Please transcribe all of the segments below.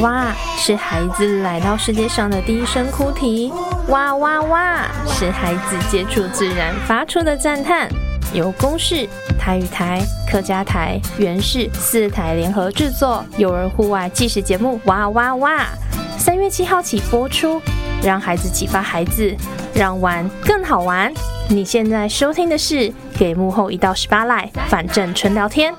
哇是孩子来到世界上的第一声哭啼，哇哇哇是孩子接触自然发出的赞叹。由公视、台语台、客家台、原视四台联合制作幼儿户外纪实节目《哇哇哇》，三月七号起播出，让孩子启发孩子，让玩更好玩。你现在收听的是《给幕后一道十八赖》，反正纯聊天。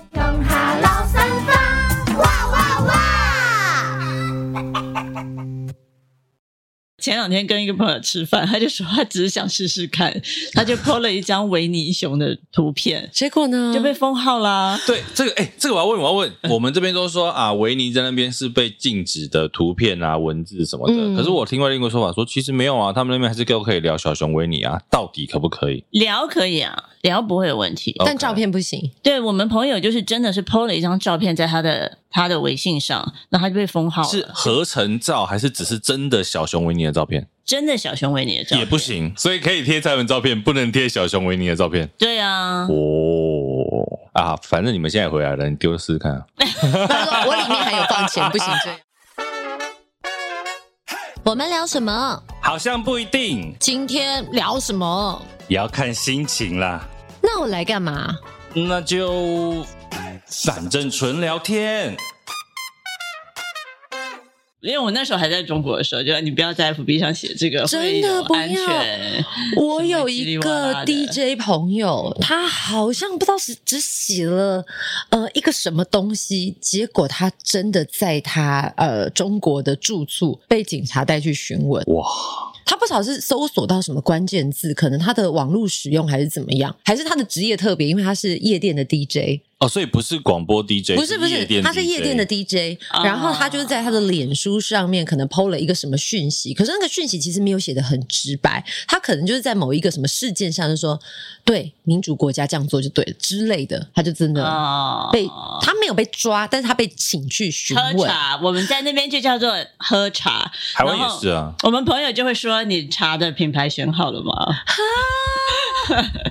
前两天跟一个朋友吃饭，他就说他只是想试试看，他就 po 了一张维尼熊的图片，结果呢就被封号啦。对，这个哎、欸，这个我要问，我要问，我们这边都说啊，维尼在那边是被禁止的图片啊、文字什么的。嗯、可是我听过另一个说法说，其实没有啊，他们那边还是都可以聊小熊维尼啊，到底可不可以？聊可以啊，聊不会有问题，但照片不行。对，我们朋友就是真的是 po 了一张照片在他的他的微信上，那他就被封号了。是合成照还是只是真的小熊维尼的照片？真的小熊维尼的照片也不行，所以可以贴蔡文照片，不能贴小熊维尼的照片。对啊，哦啊，反正你们现在回来了，你丢试试看 我里面还有放钱，不行这样。我们聊什么？好像不一定。今天聊什么？也要看心情啦。那我来干嘛？那就反正纯聊天。因为我那时候还在中国的时候，就你不要在 FB 上写这个，真的不要。我有一个 DJ 朋友，他好像不知道是只写了呃一个什么东西，结果他真的在他呃中国的住处被警察带去询问。哇！他不少是搜索到什么关键字，可能他的网络使用还是怎么样，还是他的职业特别，因为他是夜店的 DJ。哦，所以不是广播 DJ，不是不是，是他是夜店的 DJ，、哦、然后他就是在他的脸书上面可能 PO 了一个什么讯息，可是那个讯息其实没有写的很直白，他可能就是在某一个什么事件上就说，对民主国家这样做就对了之类的，他就真的被、哦、他没有被抓，但是他被请去询问。喝茶，我们在那边就叫做喝茶，台湾也是啊。我们朋友就会说，你茶的品牌选好了吗？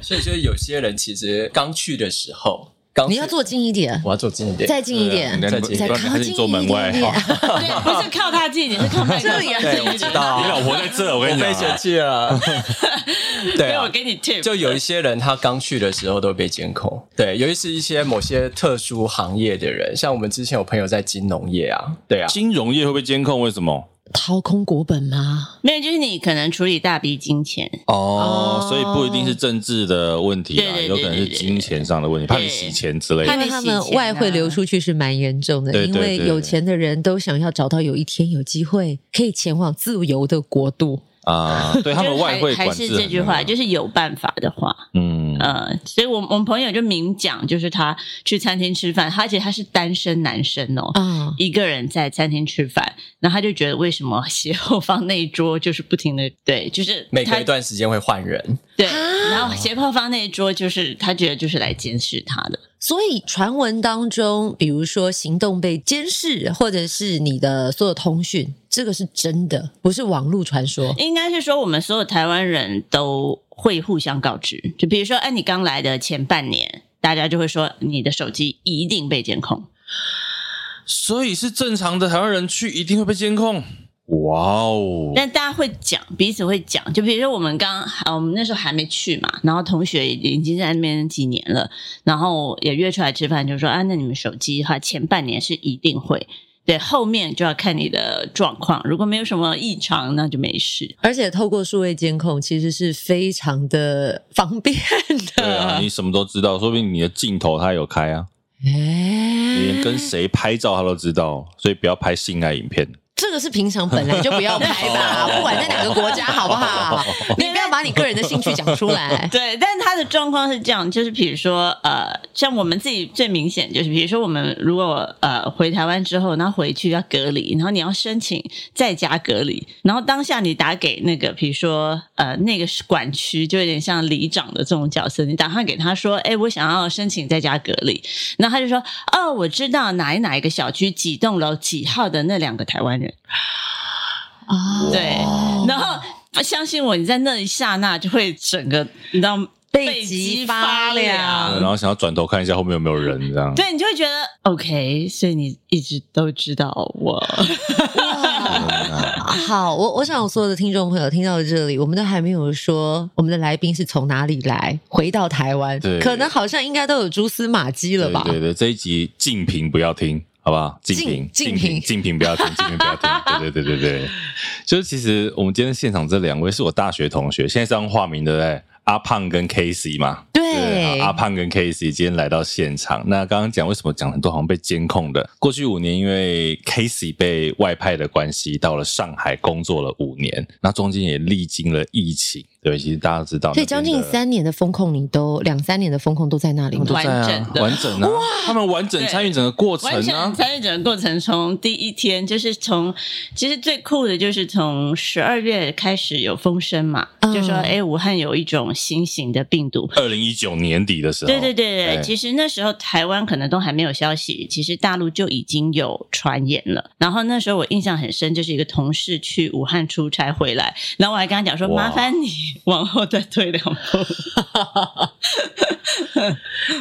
所以说有些人其实刚去的时候。你要坐近一点，我要坐近一点，再近一点，再近一点，靠近坐门外。对，不是靠他近一点，是靠麦克风。对，我知道，你老婆在这，我跟你讲，被嫌弃了。对，我给你 tip。就有一些人，他刚去的时候都被监控。对，尤其是一些某些特殊行业的人，像我们之前有朋友在金融业啊，对啊，金融业会被监控？为什么？掏空国本吗？没有，就是你可能处理大笔金钱哦，所以不一定是政治的问题啊，有可能是金钱上的问题，怕你洗钱之类的。因为他们外汇流出去是蛮严重的，因为有钱的人都想要找到有一天有机会可以前往自由的国度。啊，对他们外汇还是这句话，就是有办法的话，嗯呃，所以我我们朋友就明讲，就是他去餐厅吃饭，而且他是单身男生哦，嗯，一个人在餐厅吃饭，然后他就觉得为什么斜后方那一桌就是不停的对，就是每隔一段时间会换人，对，然后斜后方那一桌就是他觉得就是来监视他的。所以传闻当中，比如说行动被监视，或者是你的所有通讯，这个是真的，不是网络传说。应该是说，我们所有台湾人都会互相告知。就比如说，哎，你刚来的前半年，大家就会说你的手机一定被监控。所以是正常的台湾人去一定会被监控。哇哦！但大家会讲，彼此会讲，就比如说我们刚，我们那时候还没去嘛，然后同学已经在那边几年了，然后也约出来吃饭，就说啊，那你们手机的话，前半年是一定会，对，后面就要看你的状况，如果没有什么异常，那就没事。而且透过数位监控，其实是非常的方便的。对啊，你什么都知道，说不定你的镜头它有开啊，欸、你连跟谁拍照他都知道，所以不要拍性爱影片。这个是平常本来就不要拍吧，不管在哪个国家，好不好？你不要把你个人的兴趣讲出来。对，但是他的状况是这样，就是比如说，呃，像我们自己最明显就是，比如说我们如果呃回台湾之后，然后回去要隔离，然后你要申请在家隔离，然后当下你打给那个，比如说呃那个管区，就有点像里长的这种角色，你打电话给他说，哎，我想要申请在家隔离，然后他就说，哦，我知道哪一哪一个小区几栋楼几号的那两个台湾人。啊，对，然后相信我，你在那一刹那就会整个，你知道，背脊发凉，然后想要转头看一下后面有没有人，这样。对，你就会觉得 OK，所以你一直都知道我。好，我我想所有的听众朋友听到这里，我们都还没有说我们的来宾是从哪里来，回到台湾，对可能好像应该都有蛛丝马迹了吧？对对对，这一集竞评不要听，好不好？竞评竞评竞评不要听，竞评不要听。对对对对对，就是其实我们今天现场这两位是我大学同学，现在是用化名，对不对？阿胖跟 Casey 嘛，对，对，阿胖跟 Casey 今天来到现场。那刚刚讲为什么讲很多好像被监控的？过去五年因为 Casey 被外派的关系，到了上海工作了五年，那中间也历经了疫情。对，其实大家都知道，所以将近三年的风控，你都两三年的风控都在那里，都在啊，完整的，完整啊，哇。他们完整参与整个过程啊，参与整个过程，从第一天就是从，其实最酷的就是从十二月开始有风声嘛，嗯、就说哎，武汉有一种新型的病毒，二零一九年底的时候，对对对对，对。其实那时候台湾可能都还没有消息，其实大陆就已经有传言了。然后那时候我印象很深，就是一个同事去武汉出差回来，然后我还跟他讲说，麻烦你。往后再退两步，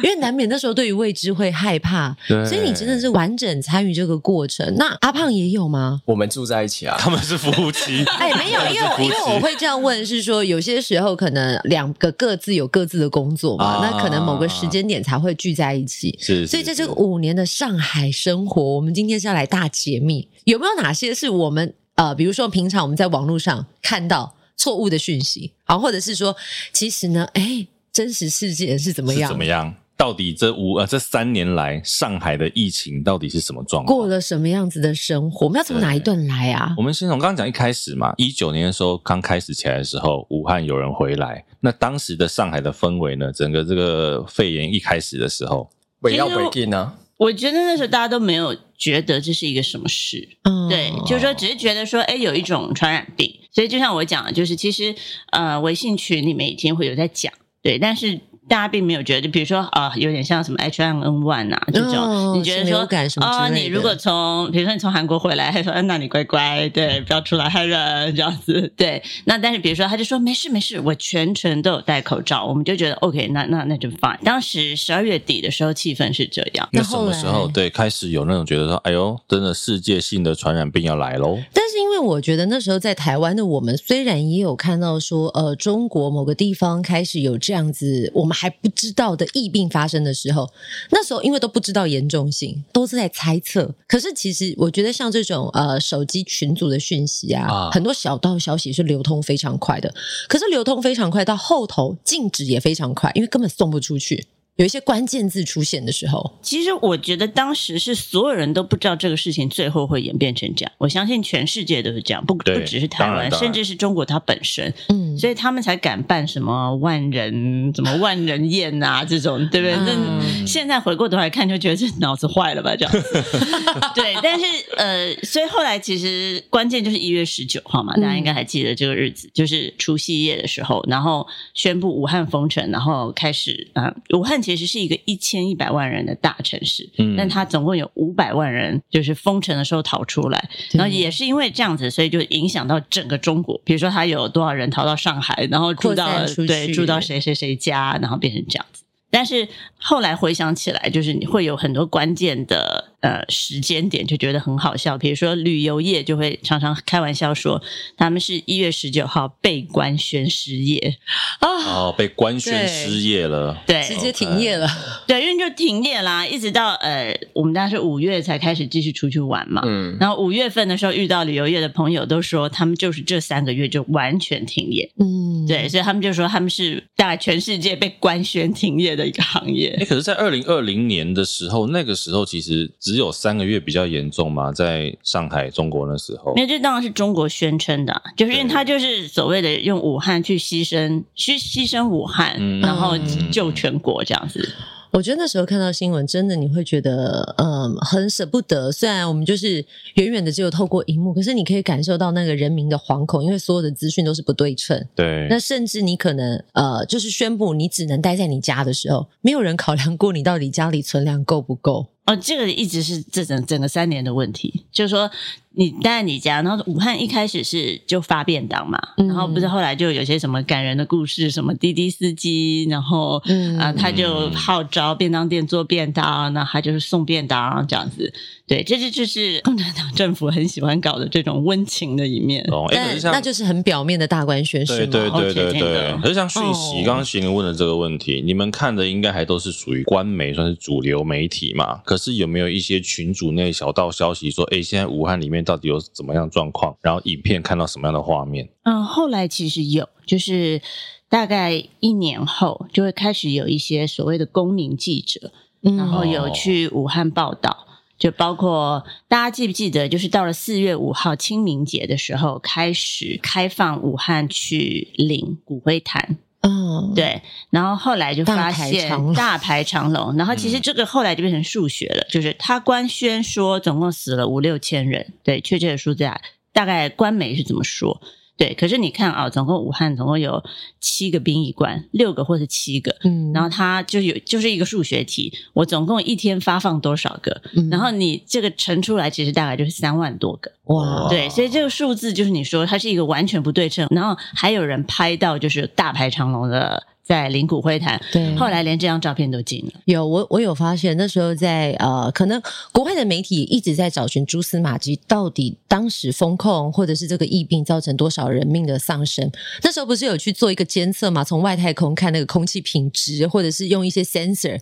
因为难免那时候对于未知会害怕，所以你真的是完整参与这个过程。那阿胖也有吗？我们住在一起啊，他们是夫妻。哎，没有，因为因为我会这样问，是说有些时候可能两个各自有各自的工作嘛，啊、那可能某个时间点才会聚在一起。是，所以在这个五年的上海生活，我们今天是要来大解密，有没有哪些是我们呃，比如说平常我们在网络上看到。错误的讯息，好，或者是说，其实呢，哎，真实世界是怎么样？怎么样？到底这五呃这三年来，上海的疫情到底是什么状况？过了什么样子的生活？我们要从哪一段来啊？我们先从刚刚讲一开始嘛，一九年的时候刚开始起来的时候，武汉有人回来，那当时的上海的氛围呢？整个这个肺炎一开始的时候，不要北进呢？我觉得那时候大家都没有觉得这是一个什么事，嗯，对，就是说只是觉得说，哎，有一种传染病，所以就像我讲的，就是其实呃，微信群里每天会有在讲，对，但是。大家并没有觉得，就比如说啊、呃，有点像什么 H1N1 啊这种，哦、你觉得说啊、哦，你如果从，比如说你从韩国回来，他说，嗯，那你乖乖，对，不要出来害人这样子，对。那但是比如说，他就说没事没事，我全程都有戴口罩，我们就觉得 OK，那那那就 fine。当时十二月底的时候，气氛是这样。那什么时候对开始有那种觉得说，哎呦，真的世界性的传染病要来喽？但是因为我觉得那时候在台湾的我们，虽然也有看到说，呃，中国某个地方开始有这样子，我们。还不知道的疫病发生的时候，那时候因为都不知道严重性，都是在猜测。可是其实我觉得，像这种呃手机群组的讯息啊，啊很多小道消息是流通非常快的。可是流通非常快，到后头禁止也非常快，因为根本送不出去。有一些关键字出现的时候，其实我觉得当时是所有人都不知道这个事情最后会演变成这样。我相信全世界都是这样，不不只是台湾，甚至是中国它本身。嗯，所以他们才敢办什么万人、什么万人宴啊 这种，对不对？那、嗯、现在回过头来看，就觉得这脑子坏了吧？这样子。对，但是呃，所以后来其实关键就是一月十九号嘛，大家应该还记得这个日子，嗯、就是除夕夜的时候，然后宣布武汉封城，然后开始啊、呃，武汉。其实是一个一千一百万人的大城市，嗯，但它总共有五百万人，就是封城的时候逃出来，然后也是因为这样子，所以就影响到整个中国。比如说，他有多少人逃到上海，然后住到对，住到谁谁谁家，然后变成这样子。但是后来回想起来，就是你会有很多关键的。呃，时间点就觉得很好笑，比如说旅游业就会常常开玩笑说，他们是一月十九号被官宣失业啊，哦，被官宣失业了，对，直接停业了，对，因为就停业啦，一直到呃，我们大概是五月才开始继续出去玩嘛，嗯，然后五月份的时候遇到旅游业的朋友都说，他们就是这三个月就完全停业，嗯，对，所以他们就说他们是大概全世界被官宣停业的一个行业。哎，可是，在二零二零年的时候，那个时候其实。只有三个月比较严重吗？在上海，中国那时候，那这当然是中国宣称的，就是因为他就是所谓的用武汉去牺牲，去牺牲武汉，嗯、然后救全国这样子。我觉得那时候看到新闻，真的你会觉得，嗯，很舍不得。虽然我们就是远远的只有透过荧幕，可是你可以感受到那个人民的惶恐，因为所有的资讯都是不对称。对。那甚至你可能，呃，就是宣布你只能待在你家的时候，没有人考量过你到底家里存粮够不够。哦，这个一直是这整整个三年的问题，就是说。你待在你家，然后武汉一开始是就发便当嘛，嗯、然后不是后来就有些什么感人的故事，什么滴滴司机，然后啊、嗯呃、他就号召便当店做便当，那他就是送便当这样子。对，这就就是共产党政府很喜欢搞的这种温情的一面。哦，哎，那就是很表面的大官宣示嘛。对对对对对。可是像讯息，刚刚婕铃问的这个问题，你们看的应该还都是属于官媒，算是主流媒体嘛？可是有没有一些群组内小道消息说，哎，现在武汉里面到底有怎么样状况？然后影片看到什么样的画面？嗯，后来其实有，就是大概一年后就会开始有一些所谓的公民记者，嗯、然后有去武汉报道，就包括大家记不记得，就是到了四月五号清明节的时候，开始开放武汉去领骨灰坛。嗯，对，然后后来就发现大排长龙，然后其实这个后来就变成数学了，嗯、就是他官宣说总共死了五六千人，对，确切的数字啊，大概官媒是怎么说。对，可是你看啊，总共武汉总共有七个殡仪馆，六个或是七个，嗯，然后它就有就是一个数学题，我总共一天发放多少个，嗯，然后你这个乘出来，其实大概就是三万多个，哇，对，所以这个数字就是你说它是一个完全不对称，然后还有人拍到就是大排长龙的。在领骨灰坛，对，后来连这张照片都禁了。有我，我有发现，那时候在呃，可能国外的媒体一直在找寻蛛丝马迹，到底当时风控或者是这个疫病造成多少人命的丧生？那时候不是有去做一个监测嘛？从外太空看那个空气品质，或者是用一些 sensor。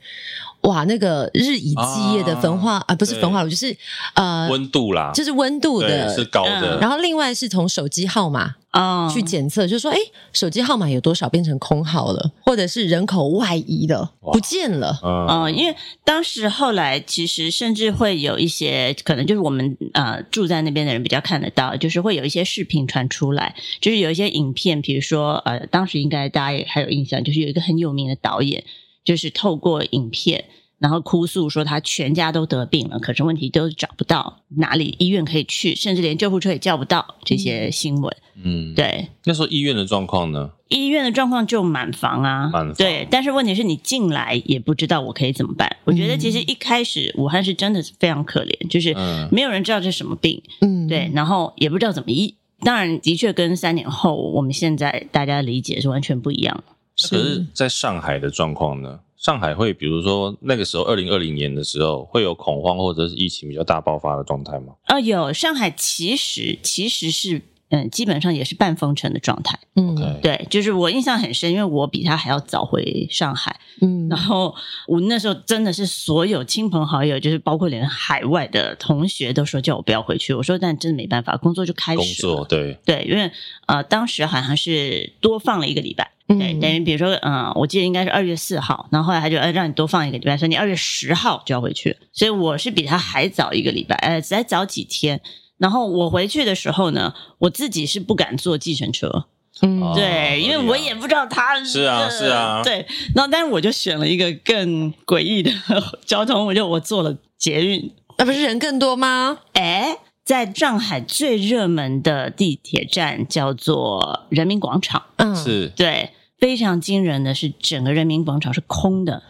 哇，那个日以继夜的焚化啊，啊，不是焚化炉，就是呃温度啦，就是温度的是高的。然后另外是从手机号码啊去检测，就是说，哎，手机号码有多少变成空号了，或者是人口外移的不见了。嗯、呃，因为当时后来其实甚至会有一些可能就是我们呃住在那边的人比较看得到，就是会有一些视频传出来，就是有一些影片，比如说呃当时应该大家也还有印象，就是有一个很有名的导演。就是透过影片，然后哭诉说他全家都得病了，可是问题都找不到哪里医院可以去，甚至连救护车也叫不到。这些新闻，嗯，对。那时候医院的状况呢？医院的状况就满房啊，满房。对，但是问题是你进来也不知道我可以怎么办。我觉得其实一开始武汉是真的是非常可怜，就是没有人知道这是什么病，嗯，对，然后也不知道怎么医。当然，的确跟三年后我们现在大家理解是完全不一样。可是在上海的状况呢？上海会比如说那个时候，二零二零年的时候，会有恐慌或者是疫情比较大爆发的状态吗？啊、有。上海其实其实是嗯，基本上也是半封城的状态。嗯对，就是我印象很深，因为我比他还要早回上海。嗯，然后我那时候真的是所有亲朋好友，就是包括连海外的同学都说叫我不要回去。我说但真的没办法，工作就开始了。工作对对，因为呃，当时好像是多放了一个礼拜。对，等于比如说，嗯，我记得应该是二月四号，然后后来他就呃让你多放一个礼拜，所以你二月十号就要回去，所以我是比他还早一个礼拜，呃，再早几天。然后我回去的时候呢，我自己是不敢坐计程车，嗯，对，因为我也不知道他是啊是啊，对。然后但是我就选了一个更诡异的交通，我就我坐了捷运，那不是人更多吗？哎在上海最热门的地铁站叫做人民广场，嗯，是对。非常惊人的是，整个人民广场是空的，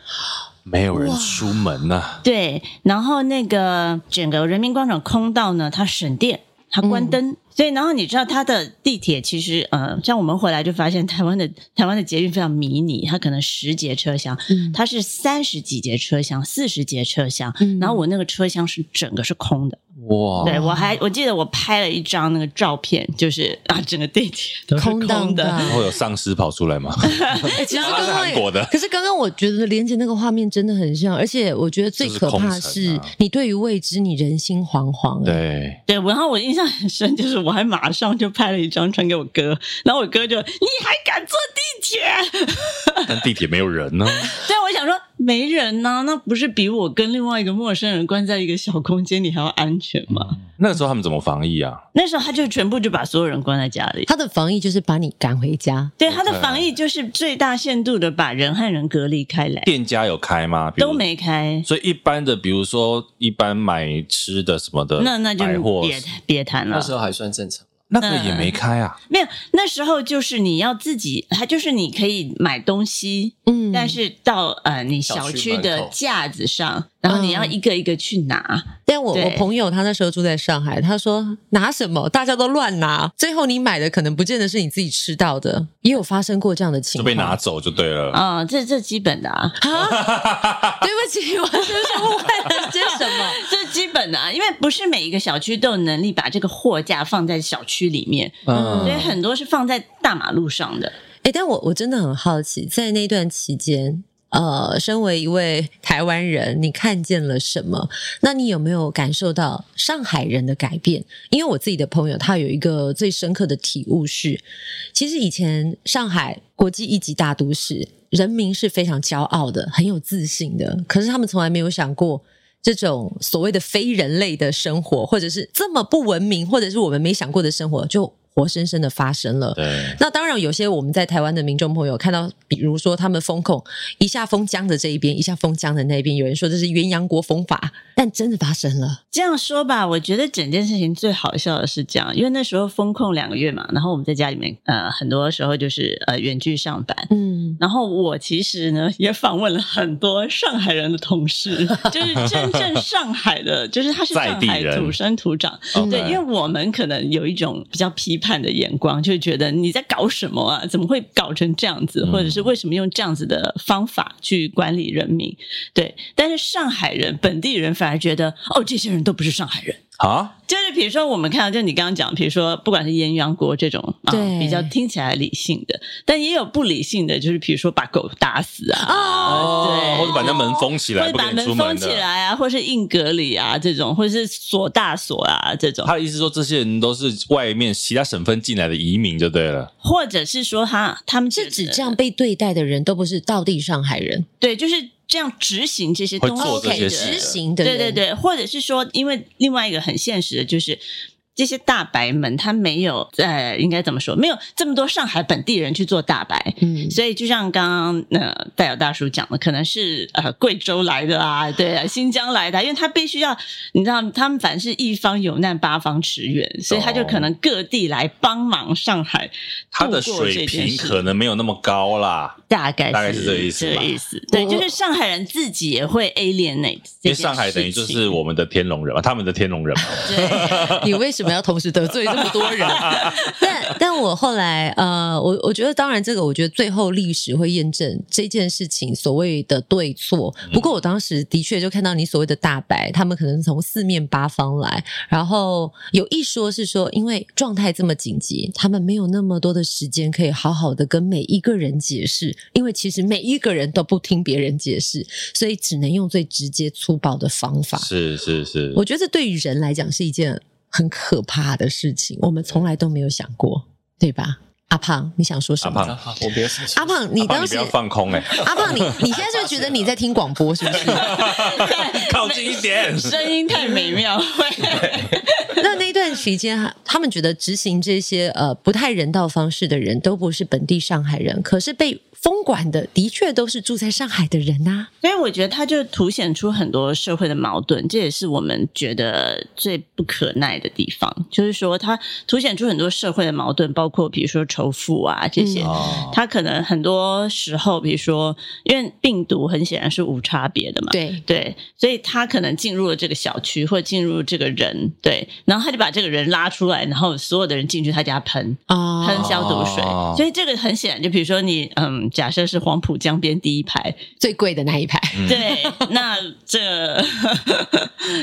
没有人出门呐、啊。对，然后那个整个人民广场空道呢，它省电，它关灯，嗯、所以然后你知道它的地铁其实，呃，像我们回来就发现台湾的 台湾的捷运非常迷你，它可能十节车厢，嗯、它是三十几节车厢，四十节车厢，嗯、然后我那个车厢是整个是空的。哇！对，我还我记得我拍了一张那个照片，就是啊，整个地铁空的，然后有丧尸跑出来吗？欸、其实 刚刚韩国的，可是刚刚我觉得连接那个画面真的很像，而且我觉得最可怕是你对于未知你人心惶惶。对对，然后我印象很深，就是我还马上就拍了一张传给我哥，然后我哥就你还敢坐地铁？但地铁没有人呢、啊。对，我想说没人呐、啊，那不是比我跟另外一个陌生人关在一个小空间里还要安全？吗、嗯，那个时候他们怎么防疫啊？那时候他就全部就把所有人关在家里。他的防疫就是把你赶回家。对，他的防疫就是最大限度的把人和人隔离开来。店家有开吗？都没开。所以一般的，比如说一般买吃的什么的，那那就别别谈了。那时候还算正常。那个也没开啊，没有，那时候就是你要自己，它就是你可以买东西，嗯，但是到呃你小区的架子上，然后你要一个一个去拿。嗯、但我我朋友他那时候住在上海，他说拿什么大家都乱拿，最后你买的可能不见得是你自己吃到的，也有发生过这样的情况，就被拿走就对了。啊、嗯，这这基本的啊，啊 对不起，我是不是误会了些什么？这基本的啊，因为不是每一个小区都有能力把这个货架放在小区。里面，嗯，所以很多是放在大马路上的。哎，但我我真的很好奇，在那段期间，呃，身为一位台湾人，你看见了什么？那你有没有感受到上海人的改变？因为我自己的朋友，他有一个最深刻的体悟是，其实以前上海国际一级大都市，人民是非常骄傲的，很有自信的，可是他们从来没有想过。这种所谓的非人类的生活，或者是这么不文明，或者是我们没想过的生活，就。活生生的发生了。对，那当然有些我们在台湾的民众朋友看到，比如说他们封控，一下封江的这一边，一下封江的那边，有人说这是鸳鸯国封法，但真的发生了。这样说吧，我觉得整件事情最好笑的是这样，因为那时候封控两个月嘛，然后我们在家里面，呃，很多时候就是呃远距上班，嗯，然后我其实呢也访问了很多上海人的同事，就是真正上海的，就是他是上海土生土长，对，因为我们可能有一种比较批判。看的眼光，就觉得你在搞什么啊？怎么会搞成这样子？或者是为什么用这样子的方法去管理人民？对，但是上海人本地人反而觉得，哦，这些人都不是上海人。啊，就是比如说我们看到，就你刚刚讲，比如说不管是鸳鸯锅这种啊，比较听起来理性的，但也有不理性的，就是比如说把狗打死啊，哦，对，或者把那门封起来，或者把门封起来啊，或是硬隔离啊这种，或者是锁大锁啊这种。他的意思说，这些人都是外面其他省份进来的移民就对了，或者是说他他们是指这样被对待的人都不是道地上海人，对，就是。这样执行这些东西执行的，对对对，或者是说，因为另外一个很现实的就是。这些大白们，他没有呃，应该怎么说？没有这么多上海本地人去做大白，嗯，所以就像刚刚呃戴尔大叔讲的，可能是呃贵州来的啊，对啊，新疆来的，因为他必须要，你知道，他们反正是一方有难八方驰援，所以他就可能各地来帮忙上海。他的水平可能没有那么高啦，大概是大概是这个意思，这个意思。对，就是上海人自己也会 alienate，因为上海等于就是我们的天龙人嘛，他们的天龙人嘛。对，你为什么？要同时得罪这么多人，但但我后来呃，我我觉得当然这个，我觉得最后历史会验证这件事情所谓的对错。不过我当时的确就看到你所谓的大白，他们可能从四面八方来，然后有一说是说，因为状态这么紧急，他们没有那么多的时间可以好好的跟每一个人解释，因为其实每一个人都不听别人解释，所以只能用最直接粗暴的方法。是是是，我觉得这对于人来讲是一件。很可怕的事情，我们从来都没有想过，对吧？阿胖，你想说什么？阿胖，我别生气。阿胖，你当时不要放空哎。阿胖，你你现在是不是觉得你在听广播？是不是？靠近一点，声音太美妙。那那段时间，他们觉得执行这些呃不太人道方式的人都不是本地上海人，可是被。封管的的确都是住在上海的人呐、啊，所以我觉得它就凸显出很多社会的矛盾，这也是我们觉得最不可耐的地方。就是说，它凸显出很多社会的矛盾，包括比如说仇富啊这些，他、嗯、可能很多时候，比如说，因为病毒很显然是无差别的嘛，对对，所以他可能进入了这个小区或者进入这个人，对，然后他就把这个人拉出来，然后所有的人进去他家喷啊喷消毒水，所以这个很显然，就比如说你嗯。假设是黄浦江边第一排最贵的那一排，对，那这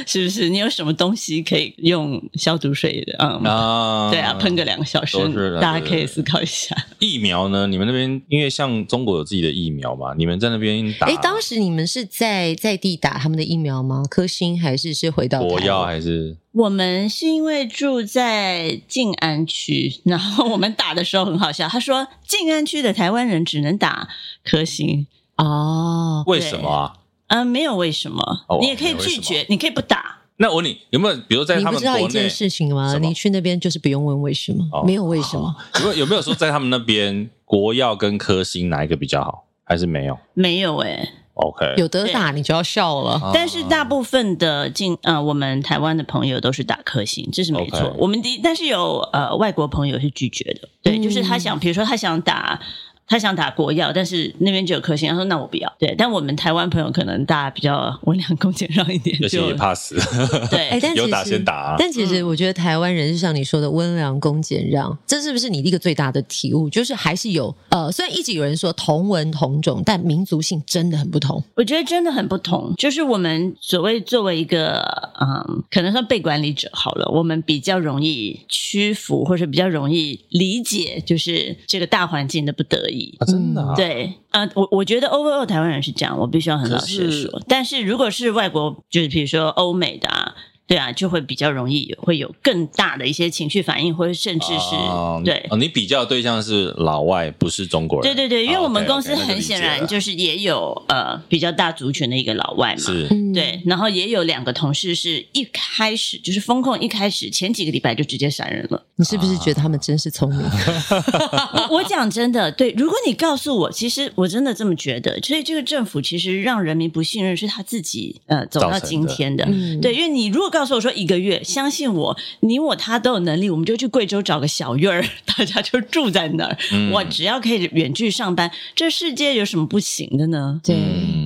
是不是你有什么东西可以用消毒水的？嗯，啊对啊，喷个两个小时，大家可以思考一下。疫苗呢？你们那边因为像中国有自己的疫苗嘛？你们在那边打？哎，当时你们是在在地打他们的疫苗吗？科兴还是是回到国药还是？我们是因为住在静安区，然后我们打的时候很好笑。他说静安区的台湾人只能打科兴哦，为什么啊？嗯、呃，没有为什么，哦、你也可以拒绝，你可以不打。那我问你，有没有比如在他们你不知道一件事情吗？你去那边就是不用问为什么，哦、没有为什么。有没有有没有说在他们那边国药跟科兴哪一个比较好？还是没有？没有哎、欸。OK，有得打你就要笑了。但是大部分的进呃，我们台湾的朋友都是打克星，这是没错。Okay 我们的但是有呃外国朋友是拒绝的，对，就是他想，比如说他想打。他想打国药，但是那边就有科兴，他说那我不要。对，但我们台湾朋友可能大家比较温良恭俭让一点，而且也怕死。对，哎，但有打先打啊。但其实我觉得台湾人就像你说的温良恭俭让，这是不是你一个最大的体悟？就是还是有呃，虽然一直有人说同文同种，但民族性真的很不同。我觉得真的很不同。就是我们所谓作为一个嗯，可能说被管理者好了，我们比较容易屈服，或者比较容易理解，就是这个大环境的不得已。啊、真的、啊，对，呃，我我觉得 overall 台湾人是这样，我必须要很老实的说。是但是如果是外国，就是比如说欧美的啊。对啊，就会比较容易会有更大的一些情绪反应，或者甚至是、啊、对。哦，你比较的对象是老外，不是中国人。对对对，因为我们公司很显然就是也有、哦 okay, okay, 呃比较大族群的一个老外嘛，是，对，然后也有两个同事是一开始就是风控一开始前几个礼拜就直接闪人了。你是不是觉得他们真是聪明？我我讲真的，对，如果你告诉我，其实我真的这么觉得，所以这个政府其实让人民不信任是他自己呃走到今天的，的嗯、对，因为你如果告诉我说一个月，相信我，你我他都有能力，我们就去贵州找个小院儿，大家就住在那儿。嗯、我只要可以远距上班，这世界有什么不行的呢？对，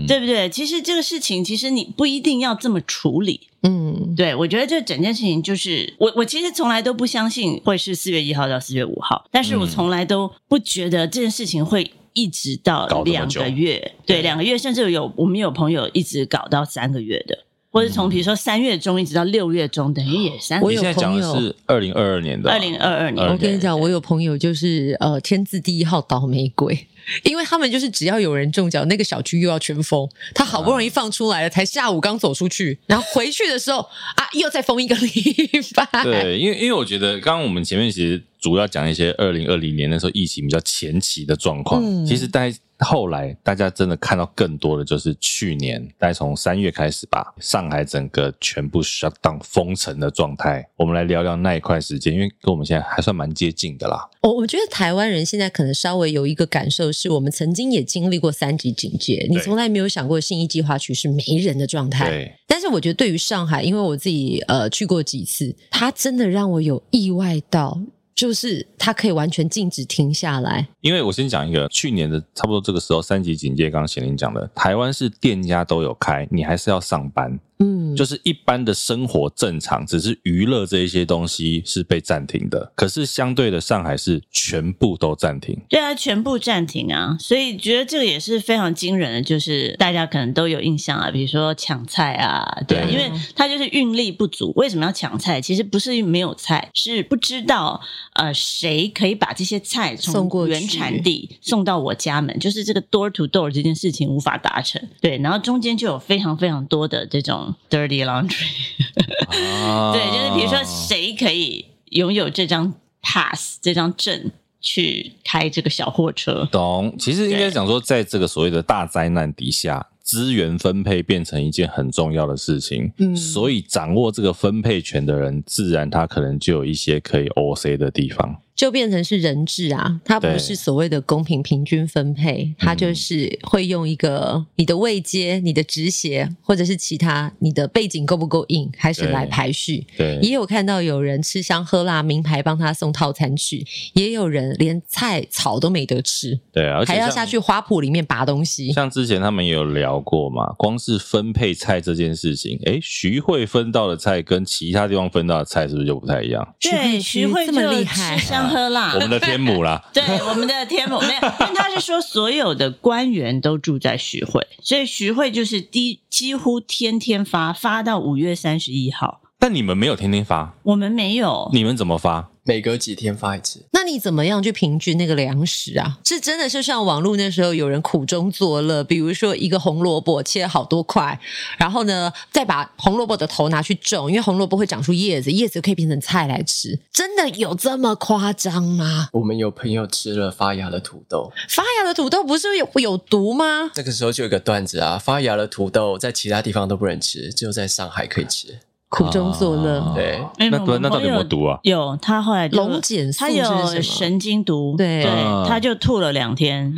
对不对？其实这个事情，其实你不一定要这么处理。嗯，对，我觉得这整件事情就是我，我其实从来都不相信会是四月一号到四月五号，但是我从来都不觉得这件事情会一直到两个月，对，两个月，甚至有我们有朋友一直搞到三个月的。或者从比如说三月中一直到六月中，等于也三。我有朋友，你现在讲的是二零二二年的。二零二二年，我跟你讲，我有朋友就是呃天字第一号倒霉鬼，因为他们就是只要有人中奖，那个小区又要全封。他好不容易放出来了，才下午刚走出去，然后回去的时候啊，又再封一个礼拜。对，因为因为我觉得刚刚我们前面其实主要讲一些二零二零年那时候疫情比较前期的状况，嗯、其实大家。后来大家真的看到更多的就是去年，大概从三月开始吧，上海整个全部 shut down 封城的状态。我们来聊聊那一块时间，因为跟我们现在还算蛮接近的啦。我我觉得台湾人现在可能稍微有一个感受，是我们曾经也经历过三级警戒，你从来没有想过信义计划区是没人的状态。对。但是我觉得对于上海，因为我自己呃去过几次，它真的让我有意外到。就是它可以完全静止停下来，因为我先讲一个，去年的差不多这个时候，三级警戒，刚刚贤玲讲的，台湾是店家都有开，你还是要上班。嗯，就是一般的生活正常，只是娱乐这一些东西是被暂停的。可是相对的，上海是全部都暂停。对啊，全部暂停啊！所以觉得这个也是非常惊人的，就是大家可能都有印象啊，比如说抢菜啊，对，对因为它就是运力不足。为什么要抢菜？其实不是没有菜，是不知道呃谁可以把这些菜从原产地送到我家门，就是这个 door to door 这件事情无法达成。对，然后中间就有非常非常多的这种。Dirty laundry，对，就是比如说谁可以拥有这张 pass 这张证去开这个小货车？懂？其实应该讲说，在这个所谓的大灾难底下，资源分配变成一件很重要的事情。嗯，所以掌握这个分配权的人，自然他可能就有一些可以 OC 的地方。就变成是人治啊，它不是所谓的公平平均分配，它就是会用一个你的位阶、你的职衔，或者是其他你的背景够不够硬，开始来排序。对，也有看到有人吃香喝辣，名牌帮他送套餐去，也有人连菜草都没得吃，对啊，还要下去花圃里面拔东西。像之前他们也有聊过嘛，光是分配菜这件事情，诶，徐汇分到的菜跟其他地方分到的菜是不是就不太一样？对，徐汇这么厉害。喝辣，我们的天母啦，对，我们的天母。没有，但他是说所有的官员都住在徐汇，所以徐汇就是第几乎天天发，发到五月三十一号。但你们没有天天发，我们没有，你们怎么发？每隔几天发一次，那你怎么样去平均那个粮食啊？是真的是像网络那时候有人苦中作乐，比如说一个红萝卜切好多块，然后呢再把红萝卜的头拿去种，因为红萝卜会长出叶子，叶子可以变成菜来吃。真的有这么夸张吗？我们有朋友吃了发芽的土豆，发芽的土豆不是有有毒吗？那个时候就有一个段子啊，发芽的土豆在其他地方都不能吃，只有在上海可以吃。苦中作乐，啊、对，那那到底有没有毒啊？有，他后来龙碱素，他有神经毒，对，对，他就吐了两天。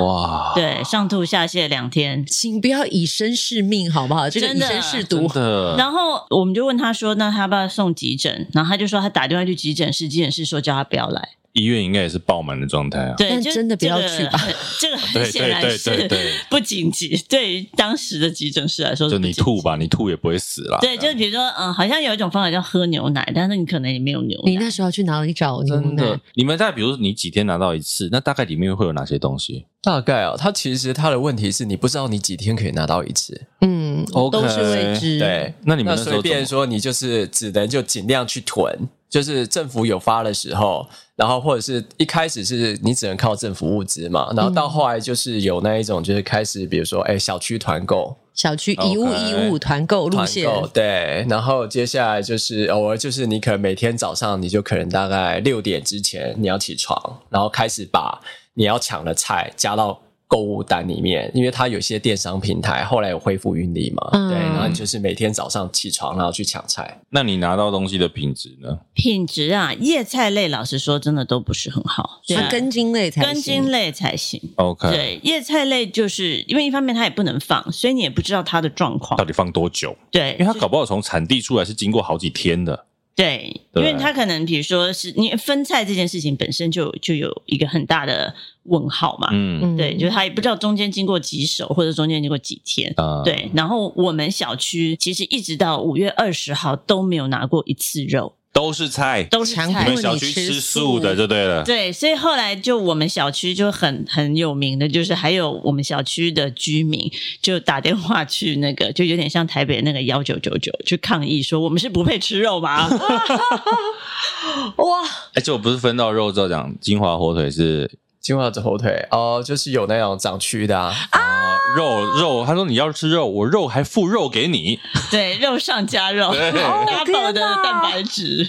哇，对，上吐下泻两天，请不要以身试命，好不好？这个以身试毒。真的。然后我们就问他说：“那他要不要送急诊？”然后他就说他打电话去急诊室，急诊室说叫他不要来。医院应该也是爆满的状态啊，对，但真的不要去吧。这个很显然是 不紧急，对于当时的急诊室来说，就你吐吧，你吐也不会死啦。对，就比如说，嗯，好像有一种方法叫喝牛奶，但是你可能也没有牛奶。你那时候去哪里找牛奶？真的，你们在比如说你几天拿到一次，那大概里面会有哪些东西？大概啊，它其实它的问题是你不知道你几天可以拿到一次，嗯，okay, 都是未知。对，那你们那随便说，你就是只能就尽量去囤。就是政府有发的时候，然后或者是一开始是你只能靠政府物资嘛，然后到后来就是有那一种，就是开始比如说，哎，小区团购，小区一物一物团购路线，对，然后接下来就是偶尔就是你可能每天早上你就可能大概六点之前你要起床，然后开始把你要抢的菜加到。购物单里面，因为它有些电商平台后来有恢复运力嘛，嗯、对，然后你就是每天早上起床然后去抢菜。那你拿到东西的品质呢？品质啊，叶菜类老实说真的都不是很好，它根茎类才根茎类才行。OK，对，叶菜类就是因为一方面它也不能放，所以你也不知道它的状况到底放多久。对，因为它搞不好从产地出来是经过好几天的。对，因为他可能比如说是你分菜这件事情本身就就有一个很大的问号嘛，嗯，对，就是他也不知道中间经过几手或者中间经过几天，啊，对。然后我们小区其实一直到五月二十号都没有拿过一次肉。都是菜，都是菜。你们小区吃素的就对了。对，所以后来就我们小区就很很有名的，就是还有我们小区的居民就打电话去那个，就有点像台北那个幺九九九去抗议，说我们是不配吃肉吗？哇！而且我不是分到肉之后讲金华火腿是金华的火腿哦，就是有那种长蛆的啊。啊肉肉，他说你要吃肉，我肉还附肉给你。对，肉上加肉，大饱的蛋白质。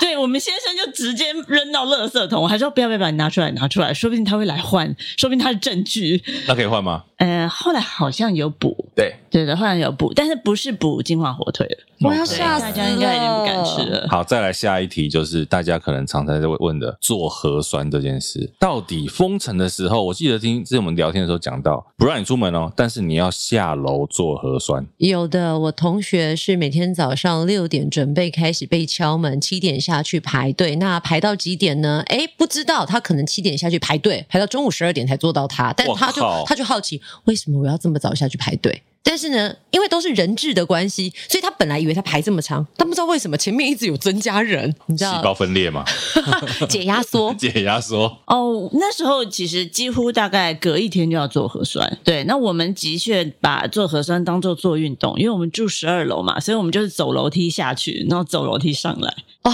对，我们先生就直接扔到垃圾桶，我还说不要不要把你拿出来拿出来，说不定他会来换，说不定他是证据。那可以换吗？呃，后来好像有补，对对的，后来有补，但是不是补金华火腿了。我要吓死，大家应该已经不敢吃了。好，再来下一题，就是大家可能常常在问的做核酸这件事，到底封城的时候，我记得听之前我们聊天的时候讲到，不让你出门哦，但是你要下楼做核酸。有的，我同学是每天早上六点准备开始被敲门，七点下去排队，那排到几点呢？诶，不知道，他可能七点下去排队，排到中午十二点才做到他，但他就他就好奇，为什么我要这么早下去排队？但是呢，因为都是人质的关系，所以他本来以为他排这么长，但不知道为什么前面一直有增加人，你知道？细胞分裂吗，解压缩，解压缩。哦，那时候其实几乎大概隔一天就要做核酸。对，那我们的确把做核酸当做做运动，因为我们住十二楼嘛，所以我们就是走楼梯下去，然后走楼梯上来。哦，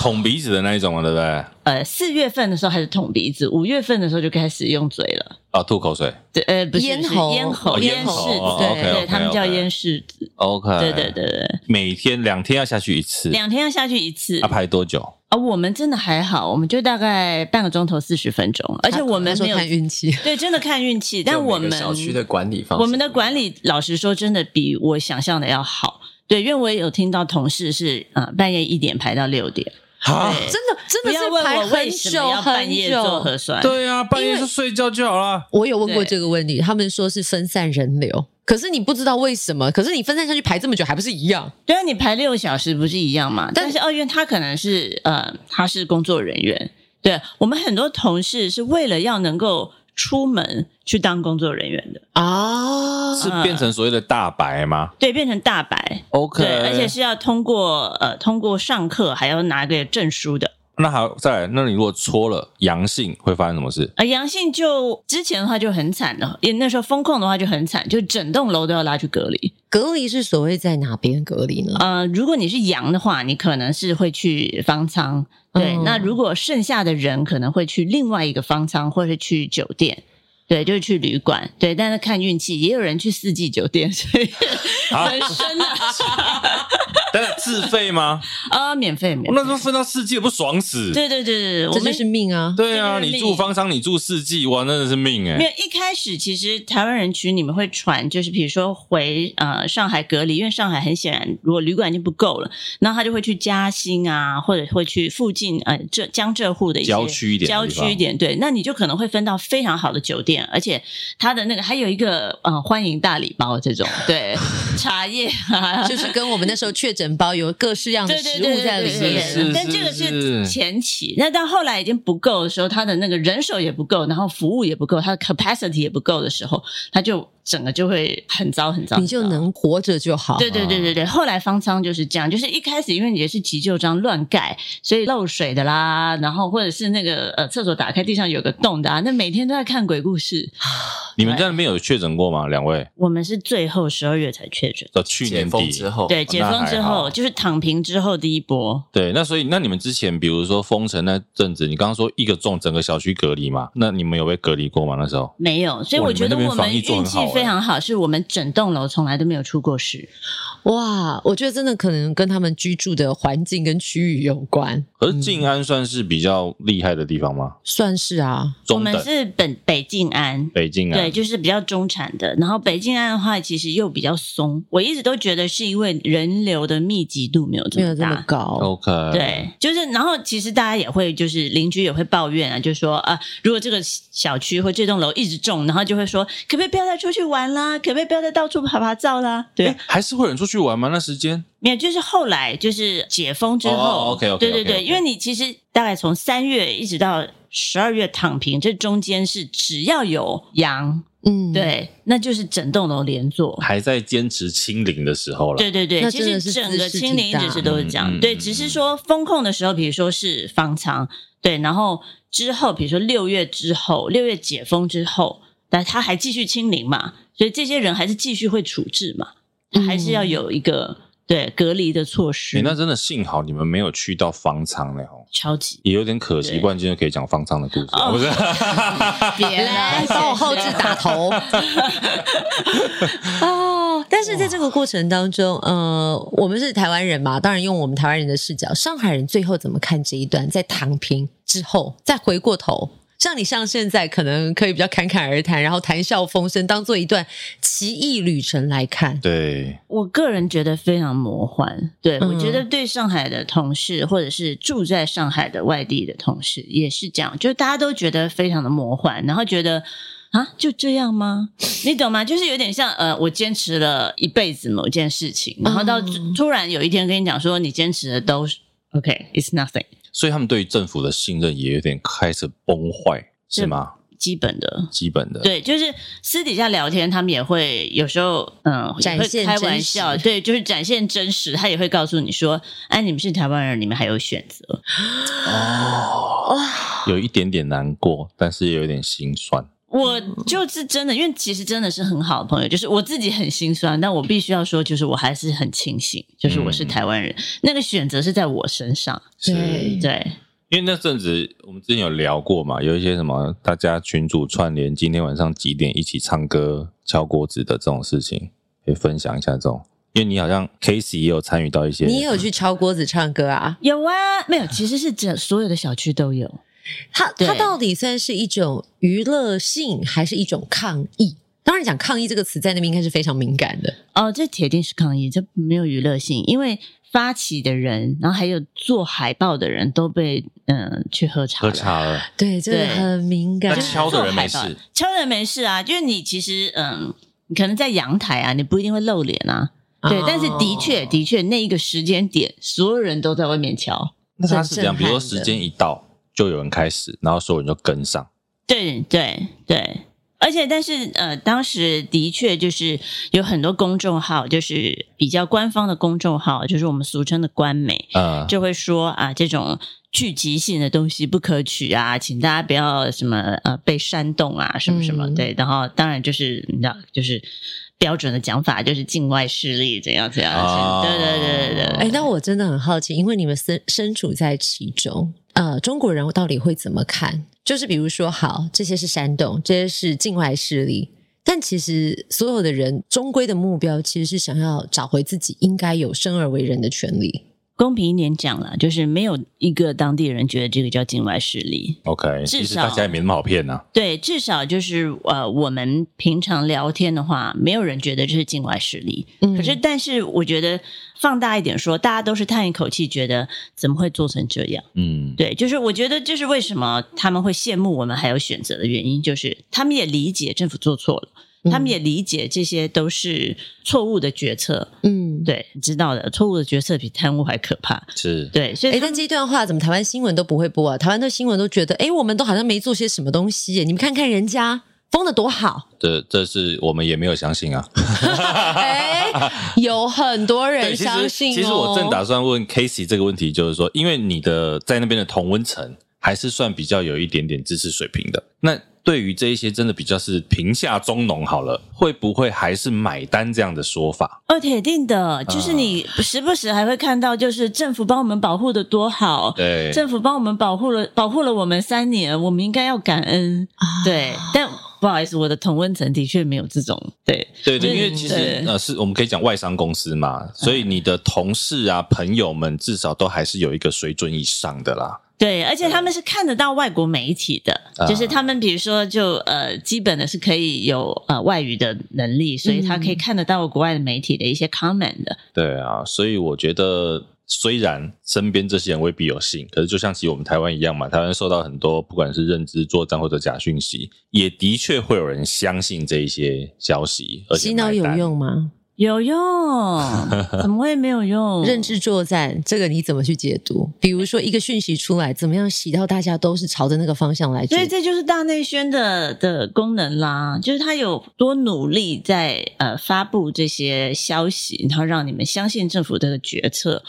捅鼻子的那一种嘛，对不对？呃，四月份的时候还是捅鼻子，五月份的时候就开始用嘴了。啊，吐口水。对，呃，不是咽喉，咽喉，咽拭子。对对，他们叫咽拭子。OK。对对对对。每天两天要下去一次。两天要下去一次。要排多久？啊，我们真的还好，我们就大概半个钟头四十分钟，而且我们没有看运气。对，真的看运气。但我们小区的管理方，我们的管理，老实说，真的比我想象的要好。对，因为我也有听到同事是呃半夜一点排到六点。啊，真的真的是排很久很久做核酸。对啊，半夜是睡觉就好了。我有问过这个问题，他们说是分散人流，可是你不知道为什么，可是你分散下去排这么久还不是一样？对啊，你排六小时不是一样嘛？但是哦，因为他可能是呃，他是工作人员，对，我们很多同事是为了要能够。出门去当工作人员的啊，是变成所谓的大白吗？对，变成大白。OK，对，而且是要通过呃，通过上课，还要拿个证书的。那好，再来，那你如果搓了阳性，会发生什么事？啊，阳性就之前的话就很惨了，因为那时候封控的话就很惨，就整栋楼都要拉去隔离。隔离是所谓在哪边隔离呢？呃，如果你是阳的话，你可能是会去方舱。对，嗯、那如果剩下的人可能会去另外一个方舱，或者是去酒店，对，就是去旅馆，对，但是看运气，也有人去四季酒店，所以很深啊。但是自费吗？啊，免费免费。那时候分到四季不爽死？对对对对，这就是命啊！对啊，你住方舱，你住四季，哇，那真的是命哎！没有一开始，其实台湾人群你们会传，就是比如说回呃上海隔离，因为上海很显然如果旅馆已经不够了，然后他就会去嘉兴啊，或者会去附近呃浙江浙沪的一些郊区一点郊区一点，对，那你就可能会分到非常好的酒店，而且他的那个还有一个呃欢迎大礼包这种，对，茶叶啊，就是跟我们那时候确诊包有各式样的食物在里面。对对对对，但这个是前期，那到后来已经不够的时候，他的那个人手也不够，然后服务也不够，他的 capacity 也不够的时候，他就。整个就会很糟很糟，你就能活着就好。对对对对对，后来方舱就是这样，就是一开始因为你也是急救章乱盖，所以漏水的啦，然后或者是那个呃厕所打开地上有个洞的啊，那每天都在看鬼故事。你们在那边有确诊过吗？两位？我们是最后十二月才确诊，到去年底之后，对，解封之后就是躺平之后第一波。对，那所以那你们之前比如说封城那阵子，你刚刚说一个中整个小区隔离嘛？那你们有被隔离过吗？那时候没有，所以我觉得我们运气非常好，是我们整栋楼从来都没有出过事。哇，我觉得真的可能跟他们居住的环境跟区域有关。而静安算是比较厉害的地方吗？嗯、算是啊，我们是本北静安，北静安。对，就是比较中产的。然后北静安的话，其实又比较松。我一直都觉得是因为人流的密集度没有这么大，没有这么高。OK，对，就是然后其实大家也会就是邻居也会抱怨啊，就说啊，如果这个小区或这栋楼一直中，然后就会说，可不可以不要再出去玩啦？可不可以不要再到处爬爬照啦？对，还是会有人出去玩吗？那时间？没有，就是后来就是解封之后，oh，OK OK，对对对，因为你其实大概从三月一直到十二月躺平，这中间是只要有阳，嗯，对，那就是整栋楼连坐，还在坚持清零的时候了。对对对，其实整个清零一直是都是这样，对，只是说风控的时候，比如说是方舱，对，然后之后比如说六月之后，六月解封之后，但他还继续清零嘛，所以这些人还是继续会处置嘛，还是要有一个。对隔离的措施，欸，那真的幸好你们没有去到方舱嘞吼，超级也有点可惜，不然今天可以讲方舱的故事，哦、不是？别来帮我后置打头 哦。但是在这个过程当中，呃，我们是台湾人嘛，当然用我们台湾人的视角，上海人最后怎么看这一段？在躺平之后，再回过头。像你像现在可能可以比较侃侃而谈，然后谈笑风生，当做一段奇异旅程来看。对，我个人觉得非常魔幻。对，嗯，我觉得对上海的同事，或者是住在上海的外地的同事也是这样，就大家都觉得非常的魔幻，然后觉得啊，就这样吗？你懂吗？就是有点像呃，我坚持了一辈子某件事情，然后到突然有一天跟你讲说，你坚持的都 OK，it's nothing。所以他们对于政府的信任也有点开始崩坏，是吗？基本的，基本的，对，就是私底下聊天，他们也会有时候，嗯，展现开玩笑，对，就是展现真实。他也会告诉你说：“哎，你们是台湾人，你们还有选择。”哦，有一点点难过，但是也有点心酸。我就是真的，因为其实真的是很好的朋友，就是我自己很心酸，但我必须要说，就是我还是很庆幸，就是我是台湾人，嗯、那个选择是在我身上。是对，对，因为那阵子我们之前有聊过嘛，有一些什么大家群主串联，今天晚上几点一起唱歌、敲锅子的这种事情，可以分享一下这种。因为你好像 Casey 也有参与到一些，你也有去敲锅子唱歌啊？有啊，没有，其实是这所有的小区都有。它它到底算是一种娱乐性，还是一种抗议？当然，讲抗议这个词在那边应该是非常敏感的哦。这铁定是抗议，这没有娱乐性，因为发起的人，然后还有做海报的人都被嗯、呃、去喝茶，喝茶了。对，这个很敏感。那敲的人没事，敲的人没事啊，就是你其实嗯，你可能在阳台啊，你不一定会露脸啊。对，哦、但是的确的确，那一个时间点，所有人都在外面敲。那他是这样，比如说时间一到。就有人开始，然后所有人就跟上。对对对，而且但是呃，当时的确就是有很多公众号，就是比较官方的公众号，就是我们俗称的官媒，嗯，就会说啊，这种聚集性的东西不可取啊，请大家不要什么呃被煽动啊，什么什么、嗯、对。然后当然就是你知道，就是标准的讲法，就是境外势力怎样怎样。哦、对对对对对。哎，那我真的很好奇，因为你们身身处在其中。呃，中国人到底会怎么看？就是比如说，好，这些是煽动，这些是境外势力，但其实所有的人终归的目标，其实是想要找回自己应该有生而为人的权利。公平一点讲啦，就是没有一个当地人觉得这个叫境外势力。OK，至少其实大家也没那么好骗呢、啊。对，至少就是呃，我们平常聊天的话，没有人觉得这是境外势力。嗯，可是但是我觉得放大一点说，大家都是叹一口气，觉得怎么会做成这样？嗯，对，就是我觉得这是为什么他们会羡慕我们还有选择的原因，就是他们也理解政府做错了。他们也理解这些都是错误的决策，嗯，对，知道的，错误的决策比贪污还可怕，是。对，所以，哎，但这一段话怎么台湾新闻都不会播啊？台湾的新闻都觉得，哎，我们都好像没做些什么东西，你们看看人家封的多好，这这是我们也没有相信啊，哎，有很多人相信哦。其实我正打算问 Casey 这个问题，就是说，因为你的在那边的同温层还是算比较有一点点知识水平的，那。对于这一些真的比较是贫下中农好了，会不会还是买单这样的说法？哦，铁定的，就是你时不时还会看到，就是政府帮我们保护的多好，对，政府帮我们保护了，保护了我们三年，我们应该要感恩，对。但不好意思，我的同温层的确没有这种，对，对对，因为其实呃，是我们可以讲外商公司嘛，所以你的同事啊、朋友们至少都还是有一个水准以上的啦。对，而且他们是看得到外国媒体的，嗯、就是他们比如说就呃，基本的是可以有呃外语的能力，所以他可以看得到国外的媒体的一些 comment 的。对啊，所以我觉得虽然身边这些人未必有信，可是就像其实我们台湾一样嘛，台湾受到很多不管是认知作战或者假讯息，也的确会有人相信这一些消息。而且洗脑有用吗？有用，怎么会没有用？认知作战，这个你怎么去解读？比如说一个讯息出来，怎么样洗到大家都是朝着那个方向来？所以这就是大内宣的的功能啦，就是他有多努力在呃发布这些消息，然后让你们相信政府的决策，